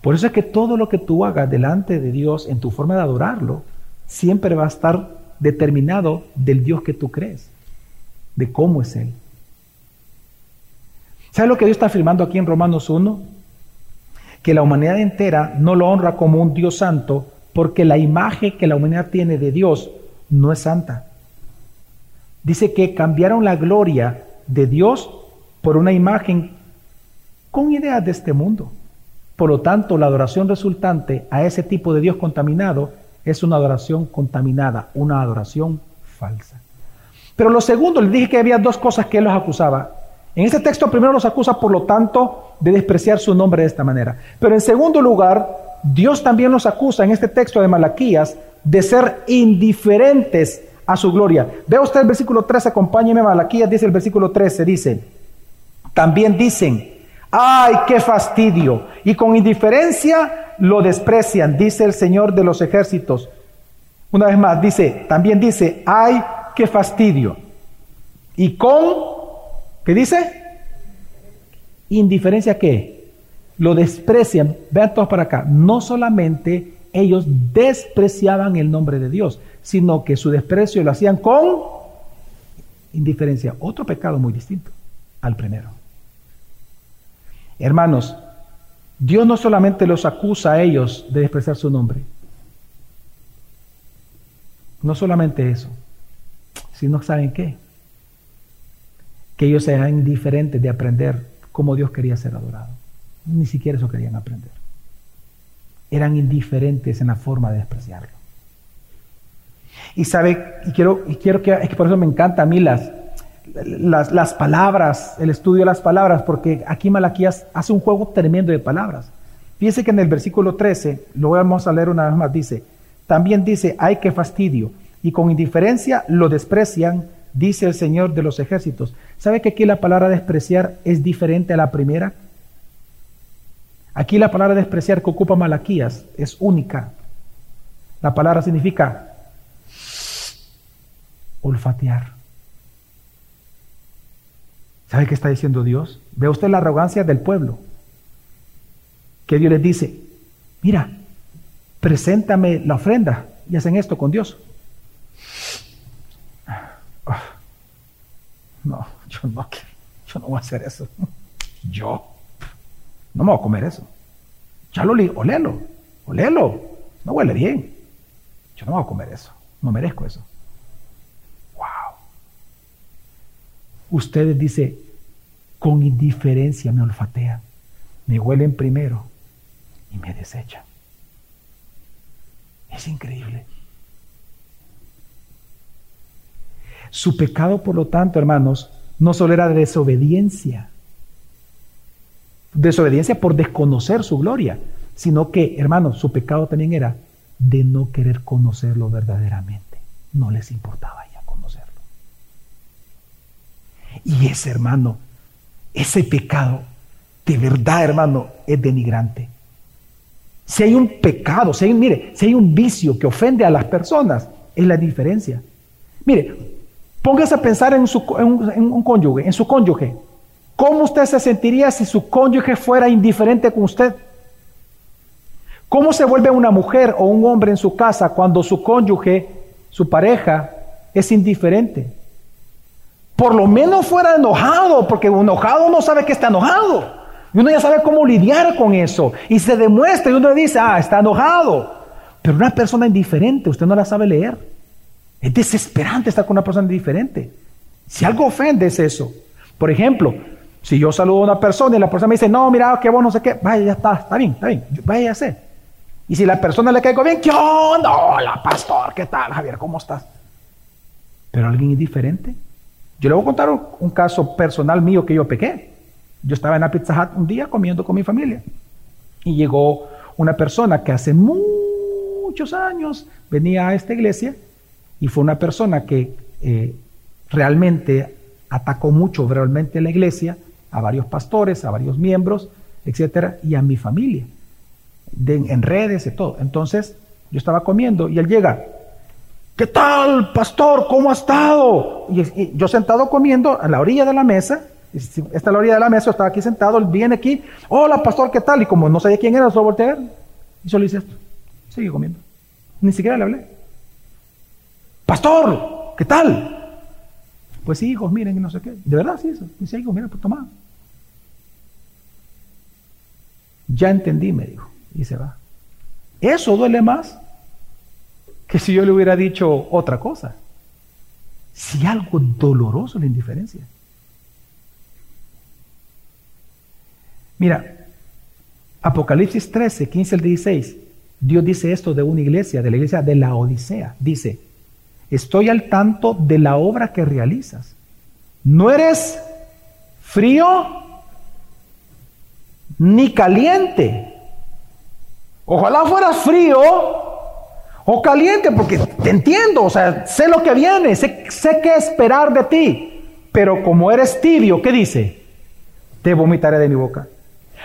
Por eso es que todo lo que tú hagas delante de Dios en tu forma de adorarlo, siempre va a estar determinado del Dios que tú crees, de cómo es Él. ¿Sabes lo que Dios está afirmando aquí en Romanos 1? Que la humanidad entera no lo honra como un Dios santo, porque la imagen que la humanidad tiene de Dios no es santa. Dice que cambiaron la gloria de Dios por una imagen con ideas de este mundo. Por lo tanto, la adoración resultante a ese tipo de Dios contaminado es una adoración contaminada, una adoración falsa. Pero lo segundo, le dije que había dos cosas que él los acusaba. En este texto primero los acusa, por lo tanto, de despreciar su nombre de esta manera. Pero en segundo lugar, Dios también nos acusa en este texto de Malaquías de ser indiferentes a su gloria. Vea usted el versículo 13, acompáñeme Malaquías, dice el versículo 13, dice, también dicen, ay, qué fastidio, y con indiferencia lo desprecian, dice el Señor de los ejércitos. Una vez más, dice, también dice, ay, qué fastidio. Y con, ¿qué dice? Indiferencia qué? lo desprecian. Vean todos para acá. No solamente ellos despreciaban el nombre de Dios, sino que su desprecio lo hacían con indiferencia. Otro pecado muy distinto al primero. Hermanos, Dios no solamente los acusa a ellos de despreciar su nombre, no solamente eso, sino saben qué, que ellos eran indiferentes de aprender cómo Dios quería ser adorado. Ni siquiera eso querían aprender. Eran indiferentes en la forma de despreciarlo. Y sabe, y quiero, y quiero que, es que por eso me encanta a mí las, las, palabras, el estudio de las palabras, porque aquí Malaquías hace un juego tremendo de palabras. Fíjese que en el versículo 13, lo vamos a leer una vez más, dice, también dice, ay que fastidio, y con indiferencia lo desprecian, dice el Señor de los ejércitos. ¿Sabe que aquí la palabra despreciar es diferente a la primera? Aquí la palabra despreciar que ocupa Malaquías es única. La palabra significa olfatear. ¿Sabe qué está diciendo Dios? Ve usted la arrogancia del pueblo. Que Dios les dice, mira, preséntame la ofrenda y hacen esto con Dios. No, yo no. Yo no voy a hacer eso. Yo. No me voy a comer eso. Ya lo leí, olelo, olelo. No huele bien. Yo no voy a comer eso. No merezco eso. Ustedes dice, con indiferencia me olfatean, me huelen primero y me desechan. Es increíble. Su pecado, por lo tanto, hermanos, no solo era desobediencia, desobediencia por desconocer su gloria, sino que, hermanos, su pecado también era de no querer conocerlo verdaderamente. No les importaba ya conocerlo. Y ese, hermano, ese pecado, de verdad, hermano, es denigrante. Si hay un pecado, si hay, mire, si hay un vicio que ofende a las personas, es la diferencia. Mire, póngase a pensar en, su, en un cónyuge, en su cónyuge. ¿Cómo usted se sentiría si su cónyuge fuera indiferente con usted? ¿Cómo se vuelve una mujer o un hombre en su casa cuando su cónyuge, su pareja, es indiferente? Por lo menos fuera enojado, porque enojado no sabe que está enojado. Y uno ya sabe cómo lidiar con eso. Y se demuestra y uno dice, ah, está enojado. Pero una persona indiferente, usted no la sabe leer. Es desesperante estar con una persona indiferente. Si algo ofende es eso. Por ejemplo, si yo saludo a una persona y la persona me dice, no, mira, qué bueno, no sé qué, vaya, ya está, está bien, está bien, vaya a hacer. Y si la persona le caigo bien, ¿qué onda? Hola, pastor, ¿qué tal, Javier? ¿Cómo estás? Pero alguien indiferente. Yo le voy a contar un caso personal mío que yo pequé. Yo estaba en la Pizza un día comiendo con mi familia y llegó una persona que hace muchos años venía a esta iglesia y fue una persona que eh, realmente atacó mucho realmente la iglesia, a varios pastores, a varios miembros, etcétera, y a mi familia, en redes y todo. Entonces, yo estaba comiendo y él llega, ¿qué tal, pastor? ¿Cómo ha estado? y yo sentado comiendo a la orilla de la mesa, esta es la orilla de la mesa, estaba aquí sentado, él viene aquí, hola pastor, ¿qué tal? Y como no sabía quién era, solo volteé a. Y solo hice esto. Sigue comiendo. Ni siquiera le hablé. Pastor, ¿qué tal? Pues sí, hijos, miren, no sé qué. De verdad, sí, eso. Dice, hijos, miren, pues toma. Ya entendí, me dijo. Y se va. Eso duele más que si yo le hubiera dicho otra cosa. Si algo doloroso la indiferencia. Mira, Apocalipsis 13, 15 al 16, Dios dice esto de una iglesia, de la iglesia de la Odisea. Dice, estoy al tanto de la obra que realizas. No eres frío ni caliente. Ojalá fueras frío o caliente, porque te entiendo, o sea, sé lo que viene, sé, sé qué esperar de ti. Pero como eres tibio, ¿qué dice? Te vomitaré de mi boca.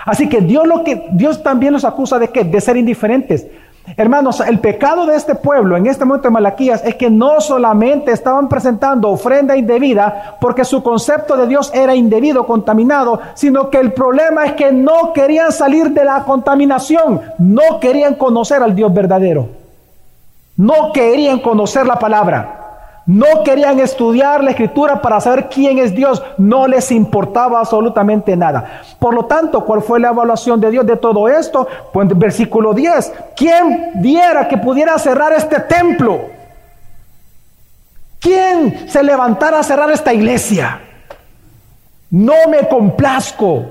Así que Dios, lo que, Dios también los acusa de qué? De ser indiferentes. Hermanos, el pecado de este pueblo en este momento de Malaquías es que no solamente estaban presentando ofrenda indebida porque su concepto de Dios era indebido, contaminado, sino que el problema es que no querían salir de la contaminación, no querían conocer al Dios verdadero, no querían conocer la palabra. No querían estudiar la escritura para saber quién es Dios. No les importaba absolutamente nada. Por lo tanto, ¿cuál fue la evaluación de Dios de todo esto? Pues en versículo 10, ¿quién viera que pudiera cerrar este templo? ¿Quién se levantara a cerrar esta iglesia? No me complazco,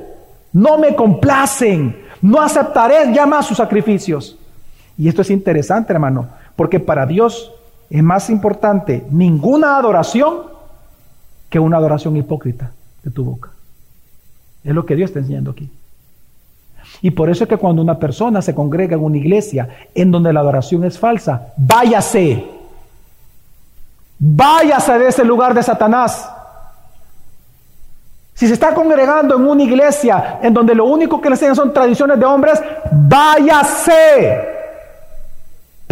no me complacen, no aceptaré ya más sus sacrificios. Y esto es interesante, hermano, porque para Dios es más importante ninguna adoración que una adoración hipócrita de tu boca. Es lo que Dios está enseñando aquí. Y por eso es que cuando una persona se congrega en una iglesia en donde la adoración es falsa, váyase. Váyase de ese lugar de Satanás. Si se está congregando en una iglesia en donde lo único que le enseñan son tradiciones de hombres, váyase.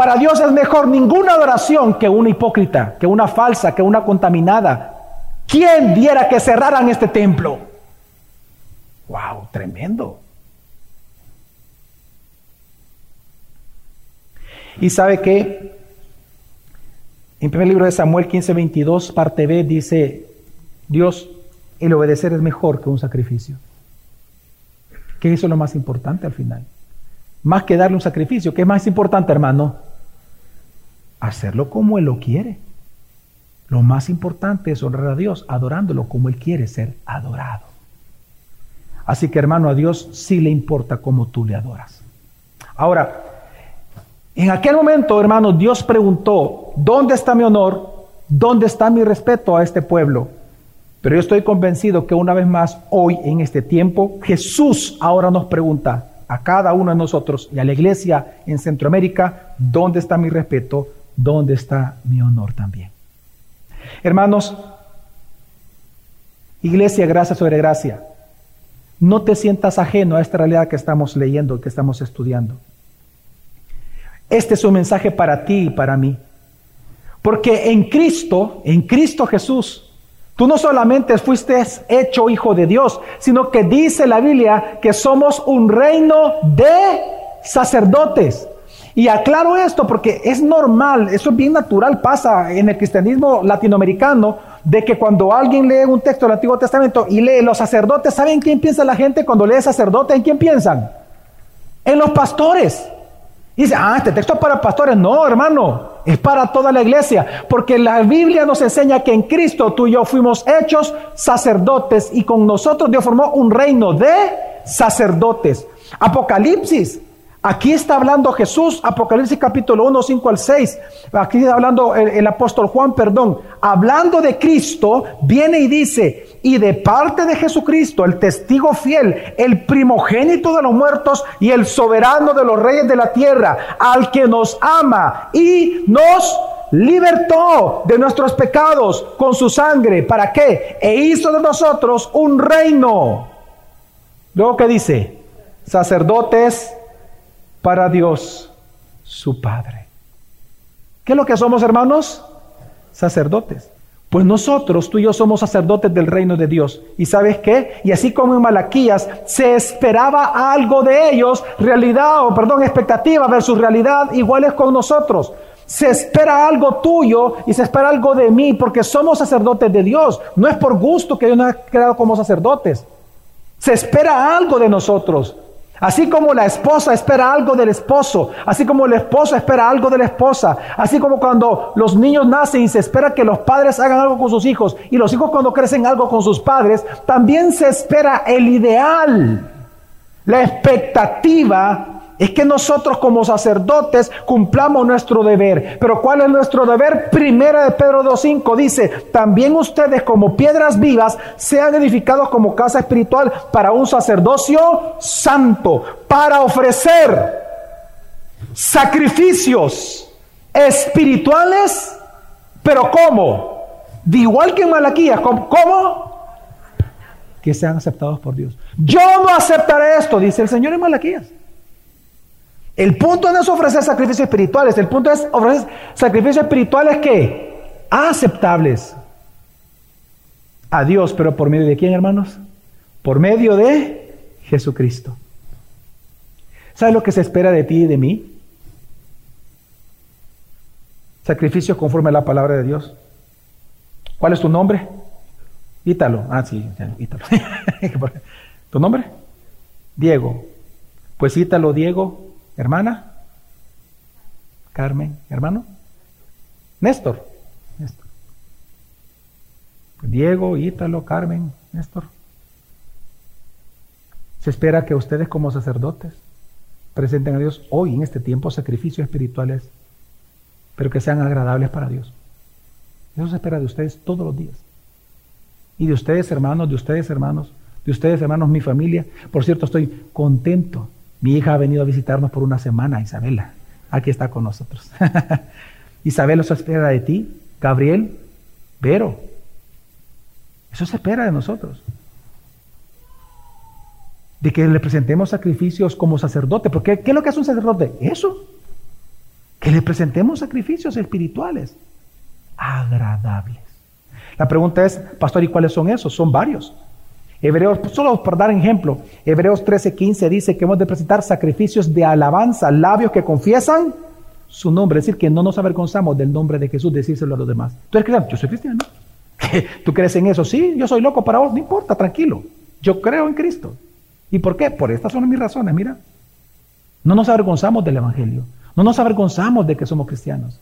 Para Dios es mejor ninguna adoración que una hipócrita, que una falsa, que una contaminada. ¿Quién diera que cerraran este templo? ¡Wow! Tremendo. Y sabe que en primer libro de Samuel 15:22, parte B, dice Dios, el obedecer es mejor que un sacrificio. Que eso es lo más importante al final. Más que darle un sacrificio, ¿qué es más importante, hermano? Hacerlo como Él lo quiere. Lo más importante es honrar a Dios adorándolo como Él quiere ser adorado. Así que hermano, a Dios sí le importa cómo tú le adoras. Ahora, en aquel momento, hermano, Dios preguntó, ¿dónde está mi honor? ¿Dónde está mi respeto a este pueblo? Pero yo estoy convencido que una vez más, hoy en este tiempo, Jesús ahora nos pregunta a cada uno de nosotros y a la iglesia en Centroamérica, ¿dónde está mi respeto? ¿Dónde está mi honor también? Hermanos, iglesia, gracia sobre gracia, no te sientas ajeno a esta realidad que estamos leyendo, que estamos estudiando. Este es un mensaje para ti y para mí. Porque en Cristo, en Cristo Jesús, tú no solamente fuiste hecho hijo de Dios, sino que dice la Biblia que somos un reino de sacerdotes. Y aclaro esto porque es normal, eso es bien natural, pasa en el cristianismo latinoamericano, de que cuando alguien lee un texto del Antiguo Testamento y lee los sacerdotes, ¿saben quién piensa la gente cuando lee sacerdote? ¿En quién piensan? En los pastores. Y dice, ah, este texto es para pastores. No, hermano, es para toda la iglesia. Porque la Biblia nos enseña que en Cristo tú y yo fuimos hechos sacerdotes y con nosotros Dios formó un reino de sacerdotes. Apocalipsis Aquí está hablando Jesús, Apocalipsis capítulo 1, 5 al 6. Aquí está hablando el, apóstol Juan, perdón. Hablando de Cristo, viene y dice, y de parte de Jesucristo, el testigo fiel, el primogénito de los muertos y el soberano de los reyes de la tierra, al que nos ama y nos libertó de nuestros pecados con su sangre. ¿Para qué? E hizo de nosotros un reino. Luego que dice, sacerdotes para Dios su Padre. ¿Qué es lo que somos, hermanos? Sacerdotes. Pues nosotros, tú y yo somos sacerdotes del reino de Dios. ¿Y sabes qué? Y así como en Malaquías se esperaba algo de ellos, realidad o perdón, expectativa versus realidad, iguales con nosotros. Se espera algo tuyo y se espera algo de mí porque somos sacerdotes de Dios. No es por gusto que Dios nos ha creado como sacerdotes. Se espera algo de nosotros. Así como la esposa espera algo del esposo, así como el esposo espera algo de la esposa, así como cuando los niños nacen y se espera que los padres hagan algo con sus hijos y los hijos cuando crecen algo con sus padres, también se espera el ideal, la expectativa es que nosotros como sacerdotes cumplamos nuestro deber. Pero ¿cuál es nuestro deber? Primera de Pedro 2.5 dice, también ustedes como piedras vivas sean edificados como casa espiritual para un sacerdocio santo, para ofrecer sacrificios espirituales, pero ¿cómo? De igual que en Malaquías, ¿cómo? Que sean aceptados por Dios. Yo no aceptaré esto, dice el Señor en Malaquías. El punto no es ofrecer sacrificios espirituales, el punto es ofrecer sacrificios espirituales que aceptables a Dios, pero por medio de quién, hermanos? Por medio de Jesucristo. ¿Sabes lo que se espera de ti y de mí? Sacrificios conforme a la palabra de Dios. ¿Cuál es tu nombre? Ítalo. Ah, sí, Ítalo. ¿Tu nombre? Diego. Pues Ítalo, Diego, Hermana, Carmen, hermano, Néstor, Néstor. Diego, Ítalo, Carmen, Néstor. Se espera que ustedes como sacerdotes presenten a Dios hoy en este tiempo sacrificios espirituales, pero que sean agradables para Dios. Eso se espera de ustedes todos los días. Y de ustedes hermanos, de ustedes hermanos, de ustedes hermanos, mi familia. Por cierto, estoy contento mi hija ha venido a visitarnos por una semana, Isabela. Aquí está con nosotros. Isabela, eso espera de ti. Gabriel, Vero. Eso se espera de nosotros. De que le presentemos sacrificios como sacerdote. Porque ¿qué es lo que hace un sacerdote? Eso. Que le presentemos sacrificios espirituales agradables. La pregunta es, pastor, ¿y cuáles son esos? Son varios. Hebreos, solo para dar ejemplo, Hebreos 13:15 dice que hemos de presentar sacrificios de alabanza, labios que confiesan su nombre, es decir, que no nos avergonzamos del nombre de Jesús, decírselo a los demás. ¿Tú eres cristiano? Yo soy cristiano. ¿Tú crees en eso? Sí, yo soy loco para vos, no importa, tranquilo. Yo creo en Cristo. ¿Y por qué? Por estas son mis razones, mira. No nos avergonzamos del Evangelio. No nos avergonzamos de que somos cristianos.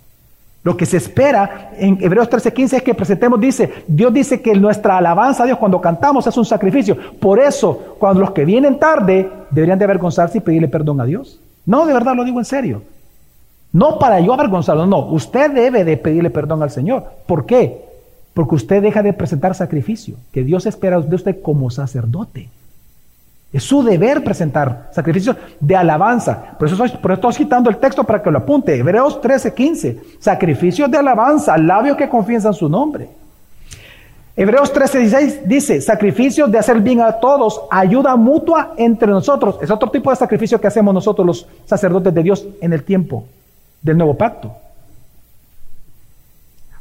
Lo que se espera en Hebreos 13:15 es que presentemos, dice, Dios dice que nuestra alabanza a Dios cuando cantamos es un sacrificio. Por eso, cuando los que vienen tarde deberían de avergonzarse y pedirle perdón a Dios. No, de verdad lo digo en serio. No para yo avergonzarlo, no. Usted debe de pedirle perdón al Señor. ¿Por qué? Porque usted deja de presentar sacrificio, que Dios espera de usted como sacerdote. Es su deber presentar sacrificios de alabanza. Por eso, estoy, por citando el texto para que lo apunte. Hebreos 13, 15. Sacrificios de alabanza, labios que confiesan su nombre. Hebreos 13, 16 dice, sacrificios de hacer bien a todos, ayuda mutua entre nosotros. Es otro tipo de sacrificio que hacemos nosotros los sacerdotes de Dios en el tiempo del nuevo pacto.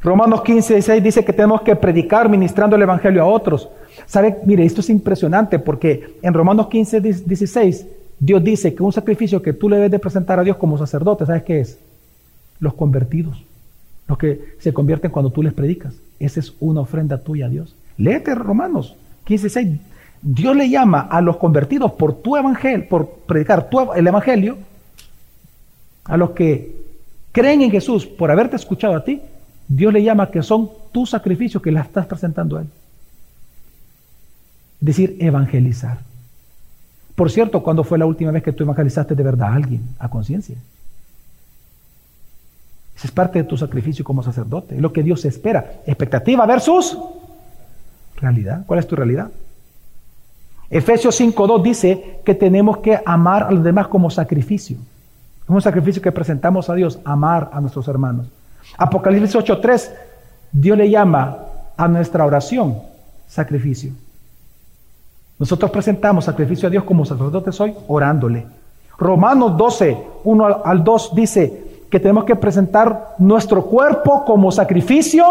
Romanos 15, 16 dice que tenemos que predicar ministrando el Evangelio a otros. ¿Sabe? Mire, esto es impresionante porque en Romanos 15, 16 Dios dice que un sacrificio que tú le debes de presentar a Dios como sacerdote, ¿sabes qué es? Los convertidos, los que se convierten cuando tú les predicas. Esa es una ofrenda tuya a Dios. Léete Romanos 15, 6. Dios le llama a los convertidos por tu evangelio, por predicar tu, el evangelio, a los que creen en Jesús por haberte escuchado a ti, Dios le llama que son tus sacrificios que le estás presentando a Él. Es decir, evangelizar. Por cierto, ¿cuándo fue la última vez que tú evangelizaste de verdad a alguien a conciencia? Esa es parte de tu sacrificio como sacerdote. Es lo que Dios espera. Expectativa versus realidad. ¿Cuál es tu realidad? Efesios 5.2 dice que tenemos que amar a los demás como sacrificio. Es un sacrificio que presentamos a Dios, amar a nuestros hermanos. Apocalipsis 8.3, Dios le llama a nuestra oración sacrificio. Nosotros presentamos sacrificio a Dios como sacerdotes hoy, orándole. Romanos 12, 1 al 2 dice que tenemos que presentar nuestro cuerpo como sacrificio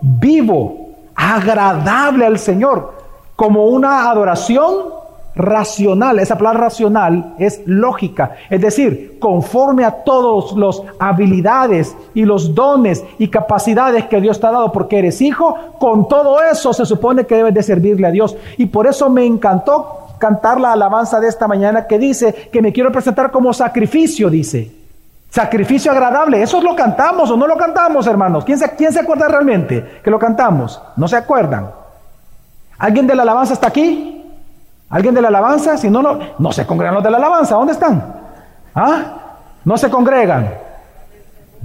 vivo, agradable al Señor, como una adoración racional. Esa palabra racional es lógica, es decir, conforme a todos los habilidades y los dones y capacidades que Dios te ha dado porque eres hijo, con todo eso se supone que debes de servirle a Dios. Y por eso me encantó cantar la alabanza de esta mañana que dice que me quiero presentar como sacrificio, dice. Sacrificio agradable, ¿eso lo cantamos o no lo cantamos, hermanos? ¿Quién se, ¿Quién se acuerda realmente que lo cantamos? ¿No se acuerdan? ¿Alguien de la alabanza está aquí? ¿Alguien de la alabanza? Si no, no, no se congregan los de la alabanza. ¿Dónde están? ¿Ah? No se congregan.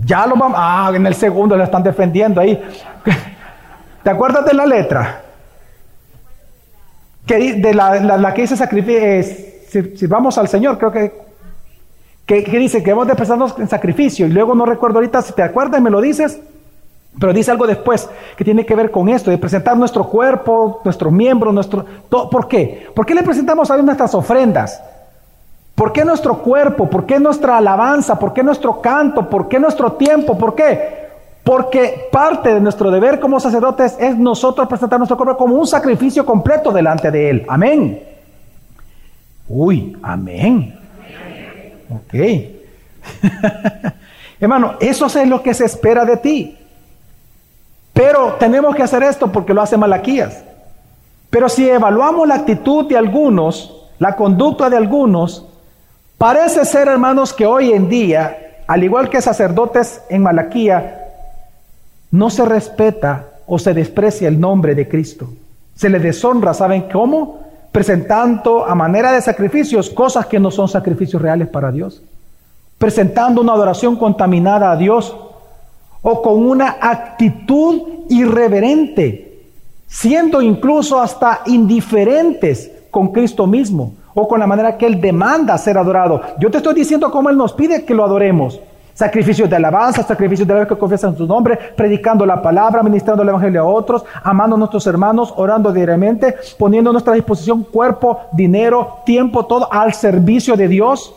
Ya lo vamos. Ah, en el segundo le están defendiendo ahí. ¿Te acuerdas de la letra? Que, de la, que dice sacrificio, si, vamos al Señor, creo que, que, dice que hemos de prestarnos en sacrificio. Y luego no recuerdo ahorita, si te acuerdas, me lo dices. Pero dice algo después que tiene que ver con esto, de presentar nuestro cuerpo, nuestros miembros, nuestro... ¿Por qué? ¿Por qué le presentamos a Dios nuestras ofrendas? ¿Por qué nuestro cuerpo? ¿Por qué nuestra alabanza? ¿Por qué nuestro canto? ¿Por qué nuestro tiempo? ¿Por qué? Porque parte de nuestro deber como sacerdotes es nosotros presentar nuestro cuerpo como un sacrificio completo delante de Él. Amén. Uy, amén. Ok. Hermano, eso es lo que se espera de ti. Pero tenemos que hacer esto porque lo hace Malaquías. Pero si evaluamos la actitud de algunos, la conducta de algunos, parece ser, hermanos, que hoy en día, al igual que sacerdotes en Malaquía, no se respeta o se desprecia el nombre de Cristo. Se le deshonra, ¿saben cómo? Presentando a manera de sacrificios cosas que no son sacrificios reales para Dios. Presentando una adoración contaminada a Dios o con una actitud irreverente, siendo incluso hasta indiferentes con Cristo mismo o con la manera que Él demanda ser adorado. Yo te estoy diciendo cómo Él nos pide que lo adoremos. Sacrificios de alabanza, sacrificios de la que confiesan su nombre, predicando la palabra, ministrando el evangelio a otros, amando a nuestros hermanos, orando diariamente, poniendo a nuestra disposición cuerpo, dinero, tiempo, todo al servicio de Dios.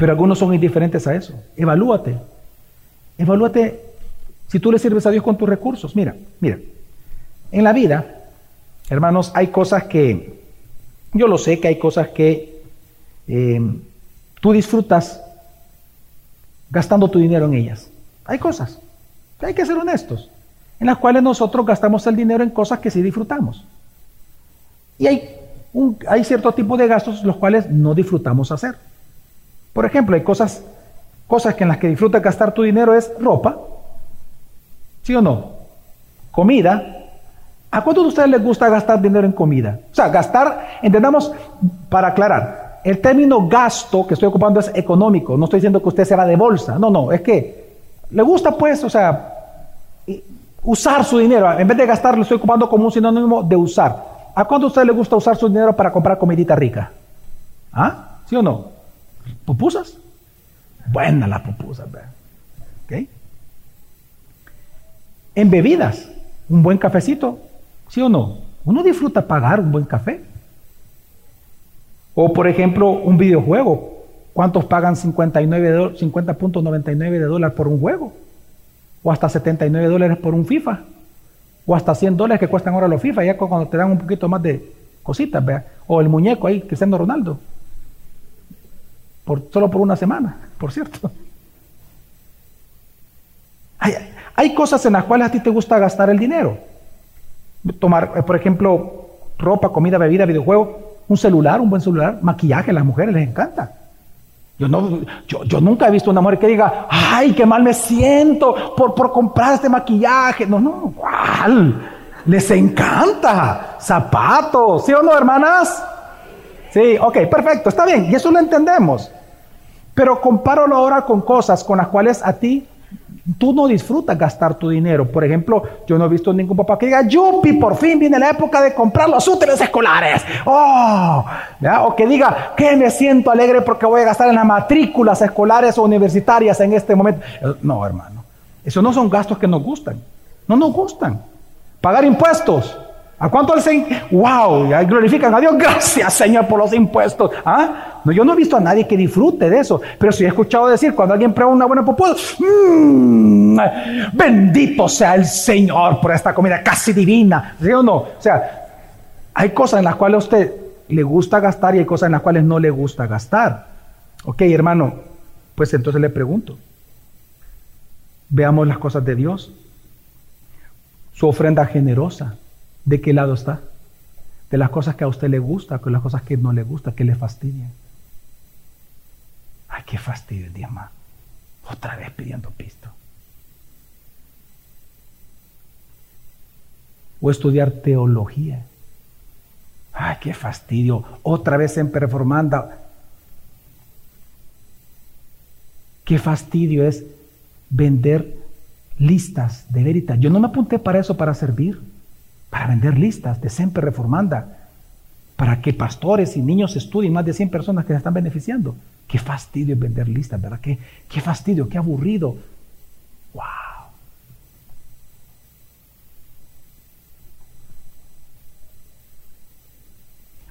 Pero algunos son indiferentes a eso. Evalúate. Evalúate si tú le sirves a Dios con tus recursos. Mira, mira. En la vida, hermanos, hay cosas que, yo lo sé que hay cosas que eh, tú disfrutas gastando tu dinero en ellas. Hay cosas. Hay que ser honestos. En las cuales nosotros gastamos el dinero en cosas que sí disfrutamos. Y hay, un, hay cierto tipo de gastos los cuales no disfrutamos hacer. Por ejemplo, hay cosas, cosas en las que disfrutas gastar tu dinero es ropa. ¿Sí o no? Comida. ¿A cuántos de ustedes les gusta gastar dinero en comida? O sea, gastar, entendamos, para aclarar, el término gasto que estoy ocupando es económico. No estoy diciendo que usted se va de bolsa. No, no, es que le gusta pues, o sea, usar su dinero. En vez de gastar, lo estoy ocupando como un sinónimo de usar. ¿A cuánto a usted le gusta usar su dinero para comprar comidita rica? ¿Ah? ¿Sí o no? ¿Pupusas? Buena la pupusas, ¿ok? En bebidas, un buen cafecito, ¿sí o no? Uno disfruta pagar un buen café. O por ejemplo, un videojuego. ¿Cuántos pagan 50.99 de dólares por un juego? O hasta 79 dólares por un FIFA. O hasta 100 dólares que cuestan ahora los FIFA, ya cuando te dan un poquito más de cositas. O el muñeco ahí, Cristiano Ronaldo. Por, solo por una semana, por cierto. Hay, cosas en las cuales a ti te gusta gastar el dinero. Tomar, eh, por ejemplo, ropa, comida, bebida, videojuego, un celular, un buen celular, maquillaje, a las mujeres les encanta. Yo, no, yo, nunca he visto una mujer que diga, ay, qué mal me siento por, por comprar este maquillaje. No, no, ¿cuál? Les encanta. Zapatos, ¿sí o no, hermanas? Sí, ok, perfecto, está bien, y eso lo entendemos. Pero compáralo ahora con cosas con las cuales a ti tú no disfrutas gastar tu dinero. Por ejemplo, yo no he visto ningún papá que diga, Yupi, por fin viene la época de comprar los útiles escolares. Oh, o que diga, que me siento alegre porque voy a gastar en las matrículas escolares o universitarias en este momento. No, hermano. Esos no son gastos que nos gustan. No nos gustan. Pagar impuestos. ¿A cuánto dicen? ¡Wow! Glorifican a Dios. Gracias, Señor, por los impuestos. ¿Ah? No, yo no he visto a nadie que disfrute de eso. Pero sí he escuchado decir, cuando alguien prueba una buena pupusa, mmm, bendito sea el Señor por esta comida casi divina. ¿Sí o no? O sea, hay cosas en las cuales a usted le gusta gastar y hay cosas en las cuales no le gusta gastar. Ok, hermano, pues entonces le pregunto. Veamos las cosas de Dios. Su ofrenda generosa ¿De qué lado está? De las cosas que a usted le gusta, con las cosas que no le gusta, que le fastidian. Qué fastidio el más. Otra vez pidiendo pisto. O estudiar teología. Ay, qué fastidio. Otra vez en performanda. Qué fastidio es vender listas de veritas. Yo no me apunté para eso, para servir para vender listas de Semper Reformanda, para que pastores y niños estudien más de 100 personas que se están beneficiando. Qué fastidio vender listas, ¿verdad? Qué, qué fastidio, qué aburrido. ¡Wow!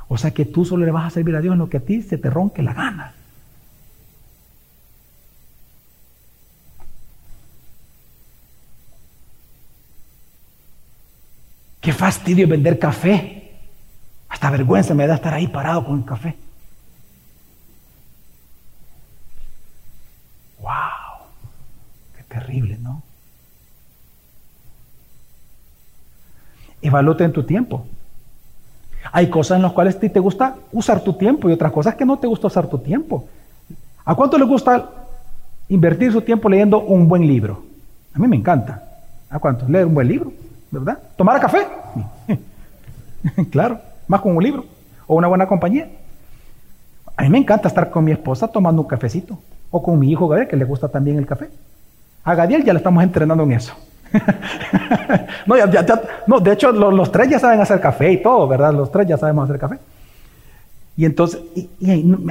O sea que tú solo le vas a servir a Dios en lo que a ti se te ronque la gana. Qué fastidio vender café. Hasta vergüenza me da estar ahí parado con el café. ¡Wow! Qué terrible, ¿no? Evalúate en tu tiempo. Hay cosas en las cuales a ti te gusta usar tu tiempo y otras cosas que no te gusta usar tu tiempo. ¿A cuánto le gusta invertir su tiempo leyendo un buen libro? A mí me encanta. ¿A cuánto? Leer un buen libro. ¿verdad? ¿Tomar café? claro, más con un libro o una buena compañía. A mí me encanta estar con mi esposa tomando un cafecito o con mi hijo que le gusta también el café. A Gabriel ya le estamos entrenando en eso. no, no, de hecho, los, tres ya saben hacer café y todo, ¿verdad? Los tres ya sabemos hacer café. Y entonces,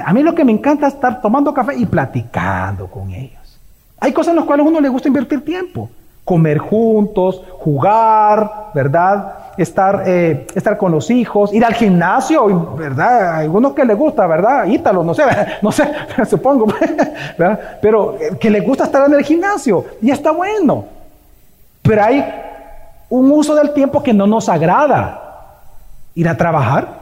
a mí lo que me encanta es estar tomando café y platicando con ellos. Hay cosas en las cuales a uno le gusta invertir tiempo comer juntos, jugar, ¿verdad? Estar, eh, estar con los hijos, ir al gimnasio, ¿verdad? algunos que les gusta, ¿verdad? Ítalo, no sé, no sé, supongo, ¿verdad? Pero eh, que les gusta estar en el gimnasio y está bueno. Pero hay un uso del tiempo que no nos agrada. Ir a trabajar,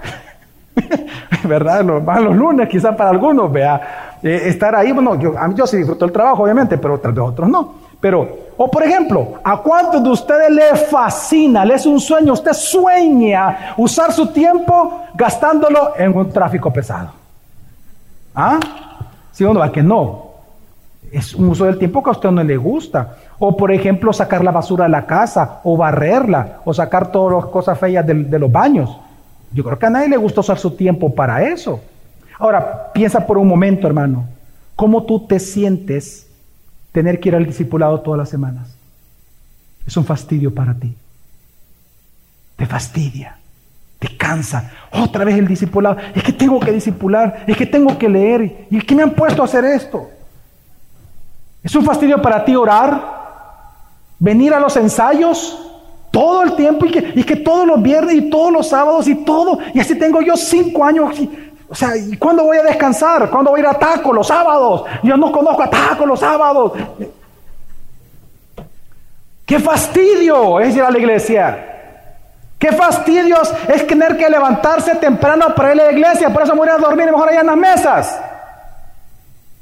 ¿verdad? Los, los lunes quizás para algunos, vea. Eh, estar ahí, bueno, yo, yo sí disfruto el trabajo, obviamente, pero otros no. Pero, o por ejemplo, ¿a cuántos de ustedes les fascina, les es un sueño, usted sueña usar su tiempo gastándolo en un tráfico pesado? ¿Ah? ¿Sí o no? ¿A que no? Es un uso del tiempo que a usted no le gusta. O por ejemplo, sacar la basura de la casa, o barrerla, o sacar todas las cosas feas de los baños. Yo creo que a nadie le gusta usar su tiempo para eso. Ahora, piensa por un momento, hermano, ¿cómo tú te sientes tener que ir al discipulado todas las semanas? Es un fastidio para ti. Te fastidia. Te cansa. Otra vez el discipulado. Es que tengo que discipular. Es que tengo que leer. ¿Y qué me han puesto a hacer esto? Es un fastidio para ti orar. Venir a los ensayos todo el tiempo y que, y que todos los viernes y todos los sábados y todo. Y así tengo yo cinco años. O sea, ¿y cuándo voy a descansar? ¿Cuándo voy a ir a taco los sábados? Yo no conozco a taco los sábados. ¡Qué fastidio es ir a la iglesia! Qué fastidios es tener que levantarse temprano para ir a la iglesia. Por eso voy a dormir mejor allá en las mesas.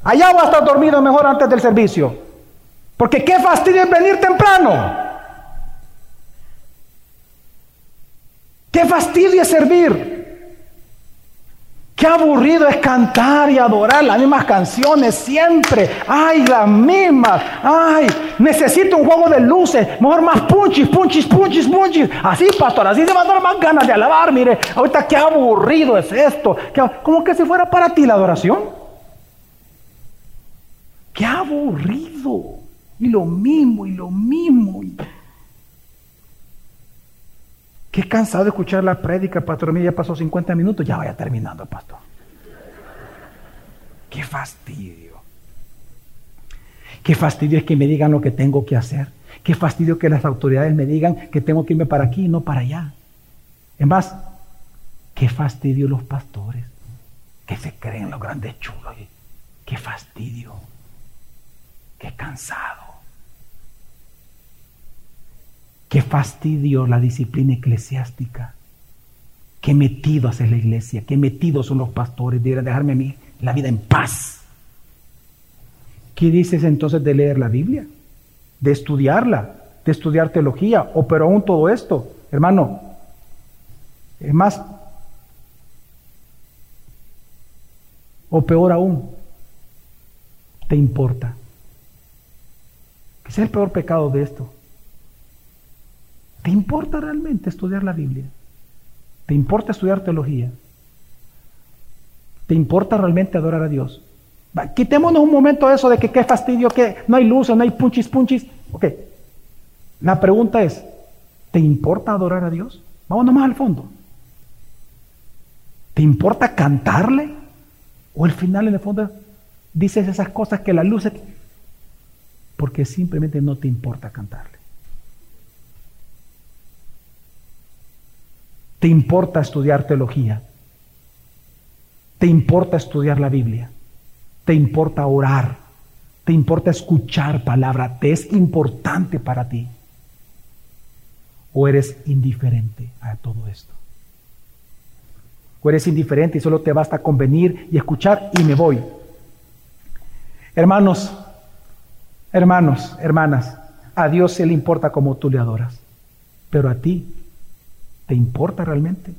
Allá voy a estar dormido mejor antes del servicio. Porque qué fastidio es venir temprano. Qué fastidio es servir. Qué aburrido es cantar y adorar las mismas canciones siempre. Ay, las mismas. Ay, necesito un juego de luces. Mejor más punchis, punchis, punchis, punchis. Así, pastor, así se van a dar más ganas de alabar. Mire, ahorita qué aburrido es esto. Como que si fuera para ti la adoración. Qué aburrido. Y lo mismo, y lo mismo. Qué cansado de escuchar la prédica, pastor. Mira, ya pasó 50 minutos, ya vaya terminando, pastor. Qué fastidio. Qué fastidio es que me digan lo que tengo que hacer. Qué fastidio que las autoridades me digan que tengo que irme para aquí y no para allá. Es más, qué fastidio los pastores que se creen los grandes chulos. Qué fastidio. Qué cansado. Qué fastidio la disciplina eclesiástica. Qué metido hace la iglesia, qué metidos son los pastores. Deberían dejarme a mí la vida en paz. ¿Qué dices entonces de leer la Biblia? De estudiarla, de estudiar teología, o pero aún todo esto, hermano. Es más, o peor aún, te importa. ¿Qué es el peor pecado de esto? ¿Te importa realmente estudiar la Biblia? ¿Te importa estudiar teología? ¿Te importa realmente adorar a Dios? quitémonos un momento eso de que qué fastidio, que no hay luces, no hay punchis, punchis. Ok. La pregunta es, ¿te importa adorar a Dios? Vámonos más al fondo. ¿Te importa cantarle? ¿O al final en el fondo dices esas cosas que la luz... Porque simplemente no te importa cantarle. ¿Te importa estudiar teología? ¿Te importa estudiar la Biblia? ¿Te importa orar? ¿Te importa escuchar palabra? ¿Te es importante para ti? ¿O eres indiferente a todo esto? ¿O eres indiferente y solo te basta con venir y escuchar y me voy? Hermanos, hermanos, hermanas, a Dios se le importa como tú le adoras, pero a ti ¿Te importa realmente?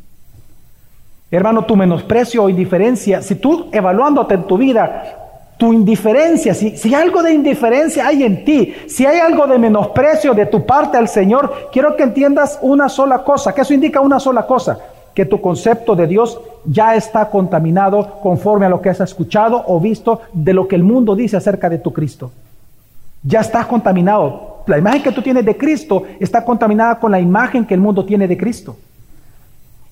Hermano, tu menosprecio o indiferencia, si tú evaluándote en tu vida, tu indiferencia, si, si algo de indiferencia hay en ti, si hay algo de menosprecio de tu parte al Señor, quiero que entiendas una sola cosa, que eso indica una sola cosa, que tu concepto de Dios ya está contaminado conforme a lo que has escuchado o visto de lo que el mundo dice acerca de tu Cristo. Ya estás contaminado la imagen que tú tienes de Cristo está contaminada con la imagen que el mundo tiene de Cristo.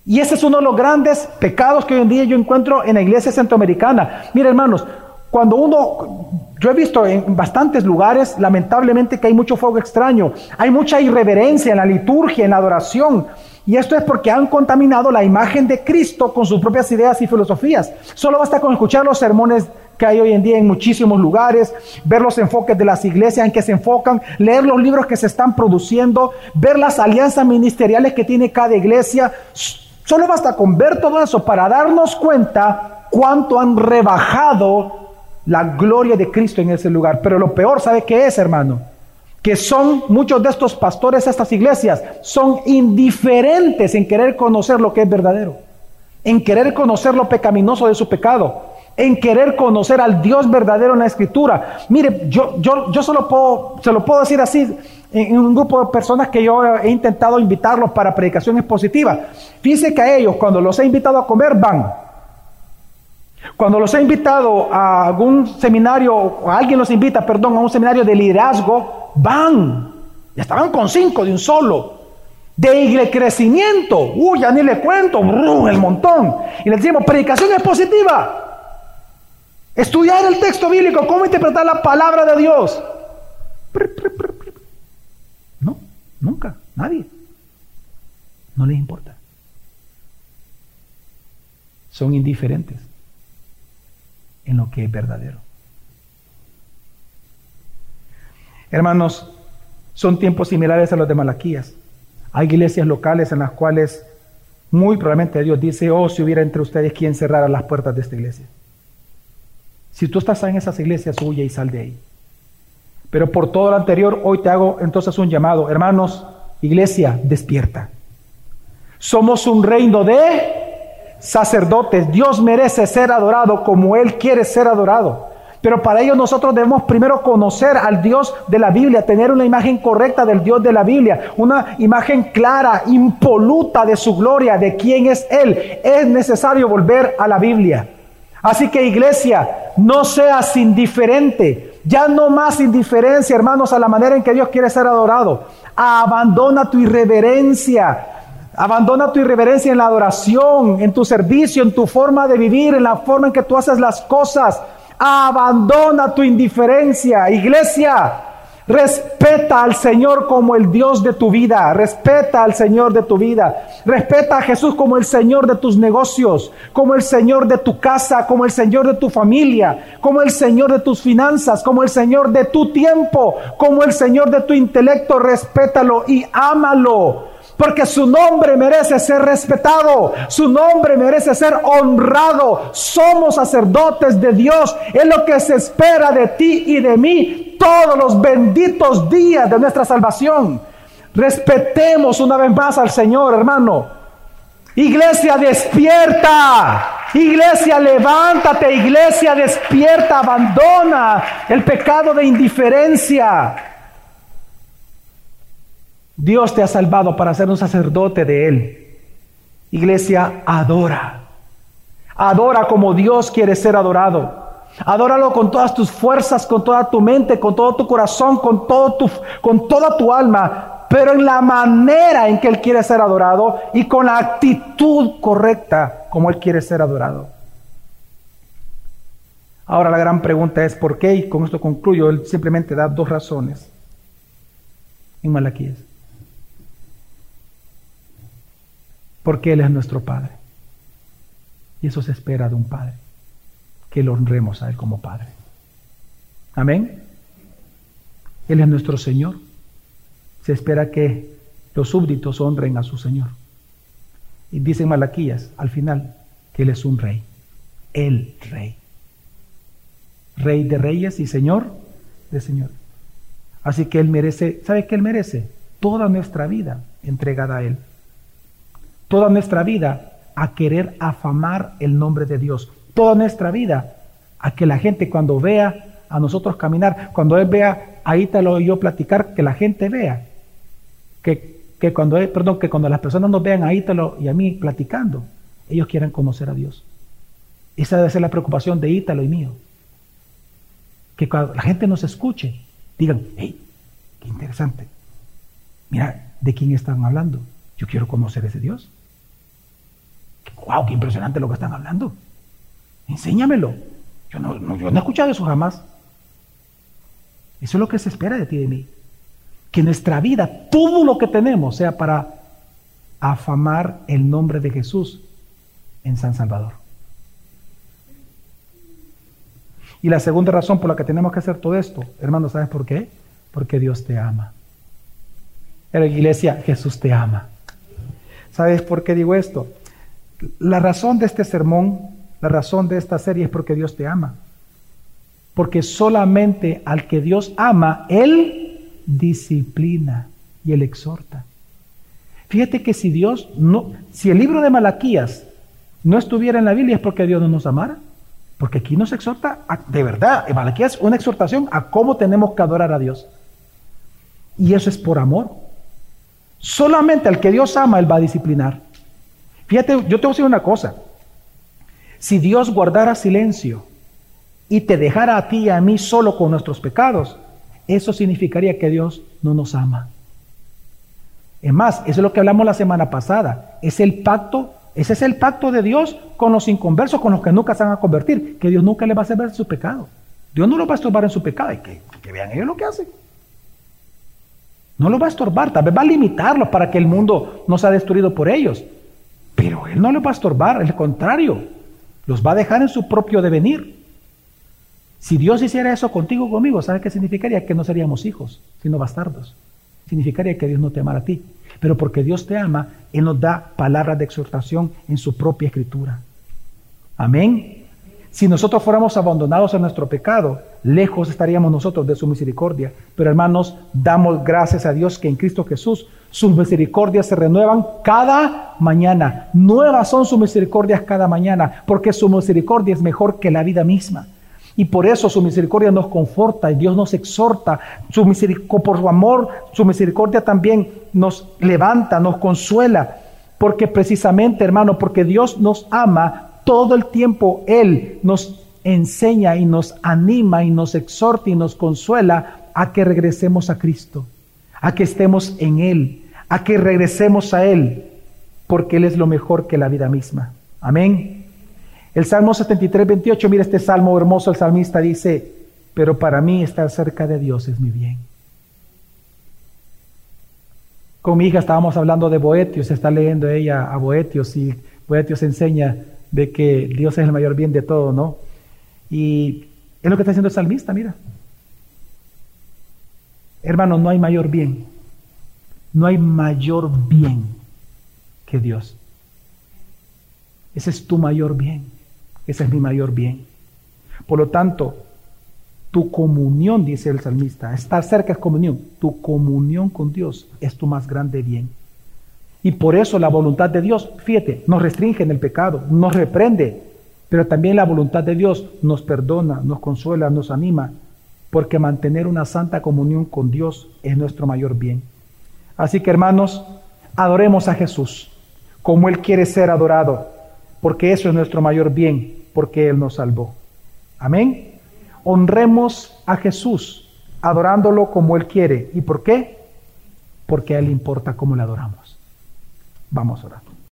Y ese es uno de los grandes pecados que hoy en día yo encuentro en la iglesia centroamericana. Mira, hermanos, cuando uno, yo he visto en bastantes lugares, lamentablemente, que hay mucho fuego extraño, hay mucha irreverencia en la liturgia, en la adoración. Y esto es porque han contaminado la imagen de Cristo con sus propias ideas y filosofías. Solo basta con escuchar los sermones que hay hoy en día en muchísimos lugares, ver los enfoques de las iglesias en que se enfocan, leer los libros que se están produciendo, ver las alianzas ministeriales que tiene cada iglesia. Solo basta con ver todo eso para darnos cuenta cuánto han rebajado la gloria de Cristo en ese lugar. Pero lo peor, ¿sabe qué es, hermano? Que son muchos de estos pastores estas iglesias, son indiferentes en querer conocer lo que es verdadero, en querer conocer lo pecaminoso de su pecado, en querer conocer al Dios verdadero en la escritura. Mire, yo, yo, yo solo puedo, se lo puedo decir así en un grupo de personas que yo he intentado invitarlos para predicaciones positivas. Fíjense que a ellos, cuando los he invitado a comer, van. Cuando los he invitado a algún seminario, o alguien los invita, perdón, a un seminario de liderazgo, van. Ya estaban con cinco de un solo. De crecimiento, uy, ya ni le cuento, el montón. Y le decimos, predicación expositiva. Estudiar el texto bíblico, cómo interpretar la palabra de Dios. No, nunca, nadie. No les importa. Son indiferentes en lo que es verdadero. Hermanos, son tiempos similares a los de Malaquías. Hay iglesias locales en las cuales muy probablemente Dios dice, oh, si hubiera entre ustedes quien cerrara las puertas de esta iglesia. Si tú estás en esas iglesias, huye y sal de ahí. Pero por todo lo anterior, hoy te hago entonces un llamado. Hermanos, iglesia, despierta. Somos un reino de sacerdotes. Dios merece ser adorado como Él quiere ser adorado. Pero para ello nosotros debemos primero conocer al Dios de la Biblia, tener una imagen correcta del Dios de la Biblia, una imagen clara, impoluta de su gloria, de quién es Él. Es necesario volver a la Biblia. Así que iglesia, no seas indiferente. Ya no más indiferencia, hermanos, a la manera en que Dios quiere ser adorado. Abandona tu irreverencia. Abandona tu irreverencia en la adoración, en tu servicio, en tu forma de vivir, en la forma en que tú haces las cosas. Abandona tu indiferencia. Iglesia, respeta al Señor como el Dios de tu vida. Respeta al Señor de tu vida. Respeta a Jesús como el Señor de tus negocios, como el Señor de tu casa, como el Señor de tu familia, como el Señor de tus finanzas, como el Señor de tu tiempo, como el Señor de tu intelecto. Respétalo y ámalo. Porque su nombre merece ser respetado, su nombre merece ser honrado. Somos sacerdotes de Dios. Es lo que se espera de ti y de mí todos los benditos días de nuestra salvación. Respetemos una vez más al Señor, hermano. Iglesia, despierta. Iglesia, levántate. Iglesia, despierta. Abandona el pecado de indiferencia. Dios te ha salvado para ser un sacerdote de Él. Iglesia, adora. Adora como Dios quiere ser adorado. Adóralo con todas tus fuerzas, con toda tu mente, con todo tu corazón, con, todo tu, con toda tu alma, pero en la manera en que Él quiere ser adorado y con la actitud correcta como Él quiere ser adorado. Ahora la gran pregunta es ¿por qué? Y con esto concluyo. Él simplemente da dos razones en Malaquías. Porque Él es nuestro Padre. Y eso se espera de un Padre, que lo honremos a Él como Padre. Amén. Él es nuestro Señor. Se espera que los súbditos honren a su Señor. Y dicen Malaquías al final que Él es un rey, el rey. Rey de reyes y Señor de Señor. Así que Él merece, ¿sabe qué Él merece? Toda nuestra vida entregada a Él toda nuestra vida a querer afamar el nombre de Dios. Toda nuestra vida a que la gente cuando vea a nosotros caminar, cuando él vea a Ítalo y yo platicar, que la gente vea que, que cuando perdón, que cuando las personas nos vean a Ítalo y a mí platicando, ellos quieran conocer a Dios. Esa debe ser la preocupación de Ítalo y mío. Que cuando la gente nos escuche, digan, hey, qué interesante. Mira, ¿de quién están hablando? Yo quiero conocer a ese Dios. ¡Wow! ¡Qué impresionante lo que están hablando! Enséñamelo. Yo no, yo no he escuchado eso jamás. Eso es lo que se espera de ti y de mí. Que nuestra vida, todo lo que tenemos, sea para afamar el nombre de Jesús en San Salvador. Y la segunda razón por la que tenemos que hacer todo esto, hermano, ¿sabes por qué? Porque Dios te ama. En la iglesia, Jesús te ama. ¿Sabes por qué digo esto? La razón de este sermón, la razón de esta serie es porque Dios te ama. Porque solamente al que Dios ama, Él disciplina y Él exhorta. Fíjate que si Dios no, si el libro de Malaquías no estuviera en la Biblia es porque Dios no nos amara. Porque aquí nos exhorta, de verdad, en Malaquías una exhortación a cómo tenemos que adorar a Dios. Y eso es por amor. Solamente al que Dios ama, Él va a disciplinar. Fíjate, yo te voy a decir una cosa. Si Dios guardara silencio y te dejara a ti y a mí solo con nuestros pecados, eso significaría que Dios no nos ama. Es más, eso es lo que hablamos la semana pasada. Es el pacto, ese es el pacto de Dios con los inconversos, con los que nunca se van a convertir, que Dios nunca les va a hacer ver su pecado. Dios no los va a estorbar en su pecado, y que, vean ellos lo que hacen. No los va a estorbar, tal vez va a limitarlos para que el mundo no sea destruido por ellos. Pero Él no los va a estorbar, al contrario, los va a dejar en su propio devenir. Si Dios hiciera eso contigo conmigo, ¿sabes qué significaría? Que no seríamos hijos, sino bastardos. Significaría que Dios no te amara a ti. Pero porque Dios te ama, Él nos da palabras de exhortación en su propia escritura. Amén. Si nosotros fuéramos abandonados en nuestro pecado, lejos estaríamos nosotros de su misericordia. Pero hermanos, damos gracias a Dios que en Cristo Jesús sus misericordias se renuevan cada mañana. Nuevas son sus misericordias cada mañana, porque su misericordia es mejor que la vida misma. Y por eso su misericordia nos conforta y Dios nos exhorta. Su por su amor, su misericordia también nos levanta, nos consuela. Porque precisamente, hermano, porque Dios nos ama, todo el tiempo Él nos enseña y nos anima y nos exhorta y nos consuela a que regresemos a Cristo, a que estemos en Él, a que regresemos a Él, porque Él es lo mejor que la vida misma. Amén. El Salmo 73, 28, mira este salmo hermoso, el salmista dice, pero para mí estar cerca de Dios es mi bien. Con mi hija estábamos hablando de Boetios, está leyendo ella a Boetios y Boetios enseña de que Dios es el mayor bien de todo, ¿no? Y es lo que está haciendo el salmista, mira. Hermano, no hay mayor bien. No hay mayor bien que Dios. Ese es tu mayor bien. Ese es mi mayor bien. Por lo tanto, tu comunión, dice el salmista, estar cerca es comunión. Tu comunión con Dios es tu más grande bien. Y por eso la voluntad de Dios, fíjate, nos restringe en el pecado, nos reprende, pero también la voluntad de Dios nos perdona, nos consuela, nos anima, porque mantener una santa comunión con Dios es nuestro mayor bien. Así que hermanos, adoremos a Jesús como Él quiere ser adorado porque eso es nuestro mayor bien, porque Él nos salvó. Amén. Honremos a Jesús, adorándolo como Él quiere. ¿Y por qué? Porque a Él importa cómo le adoramos. Vamos a orar.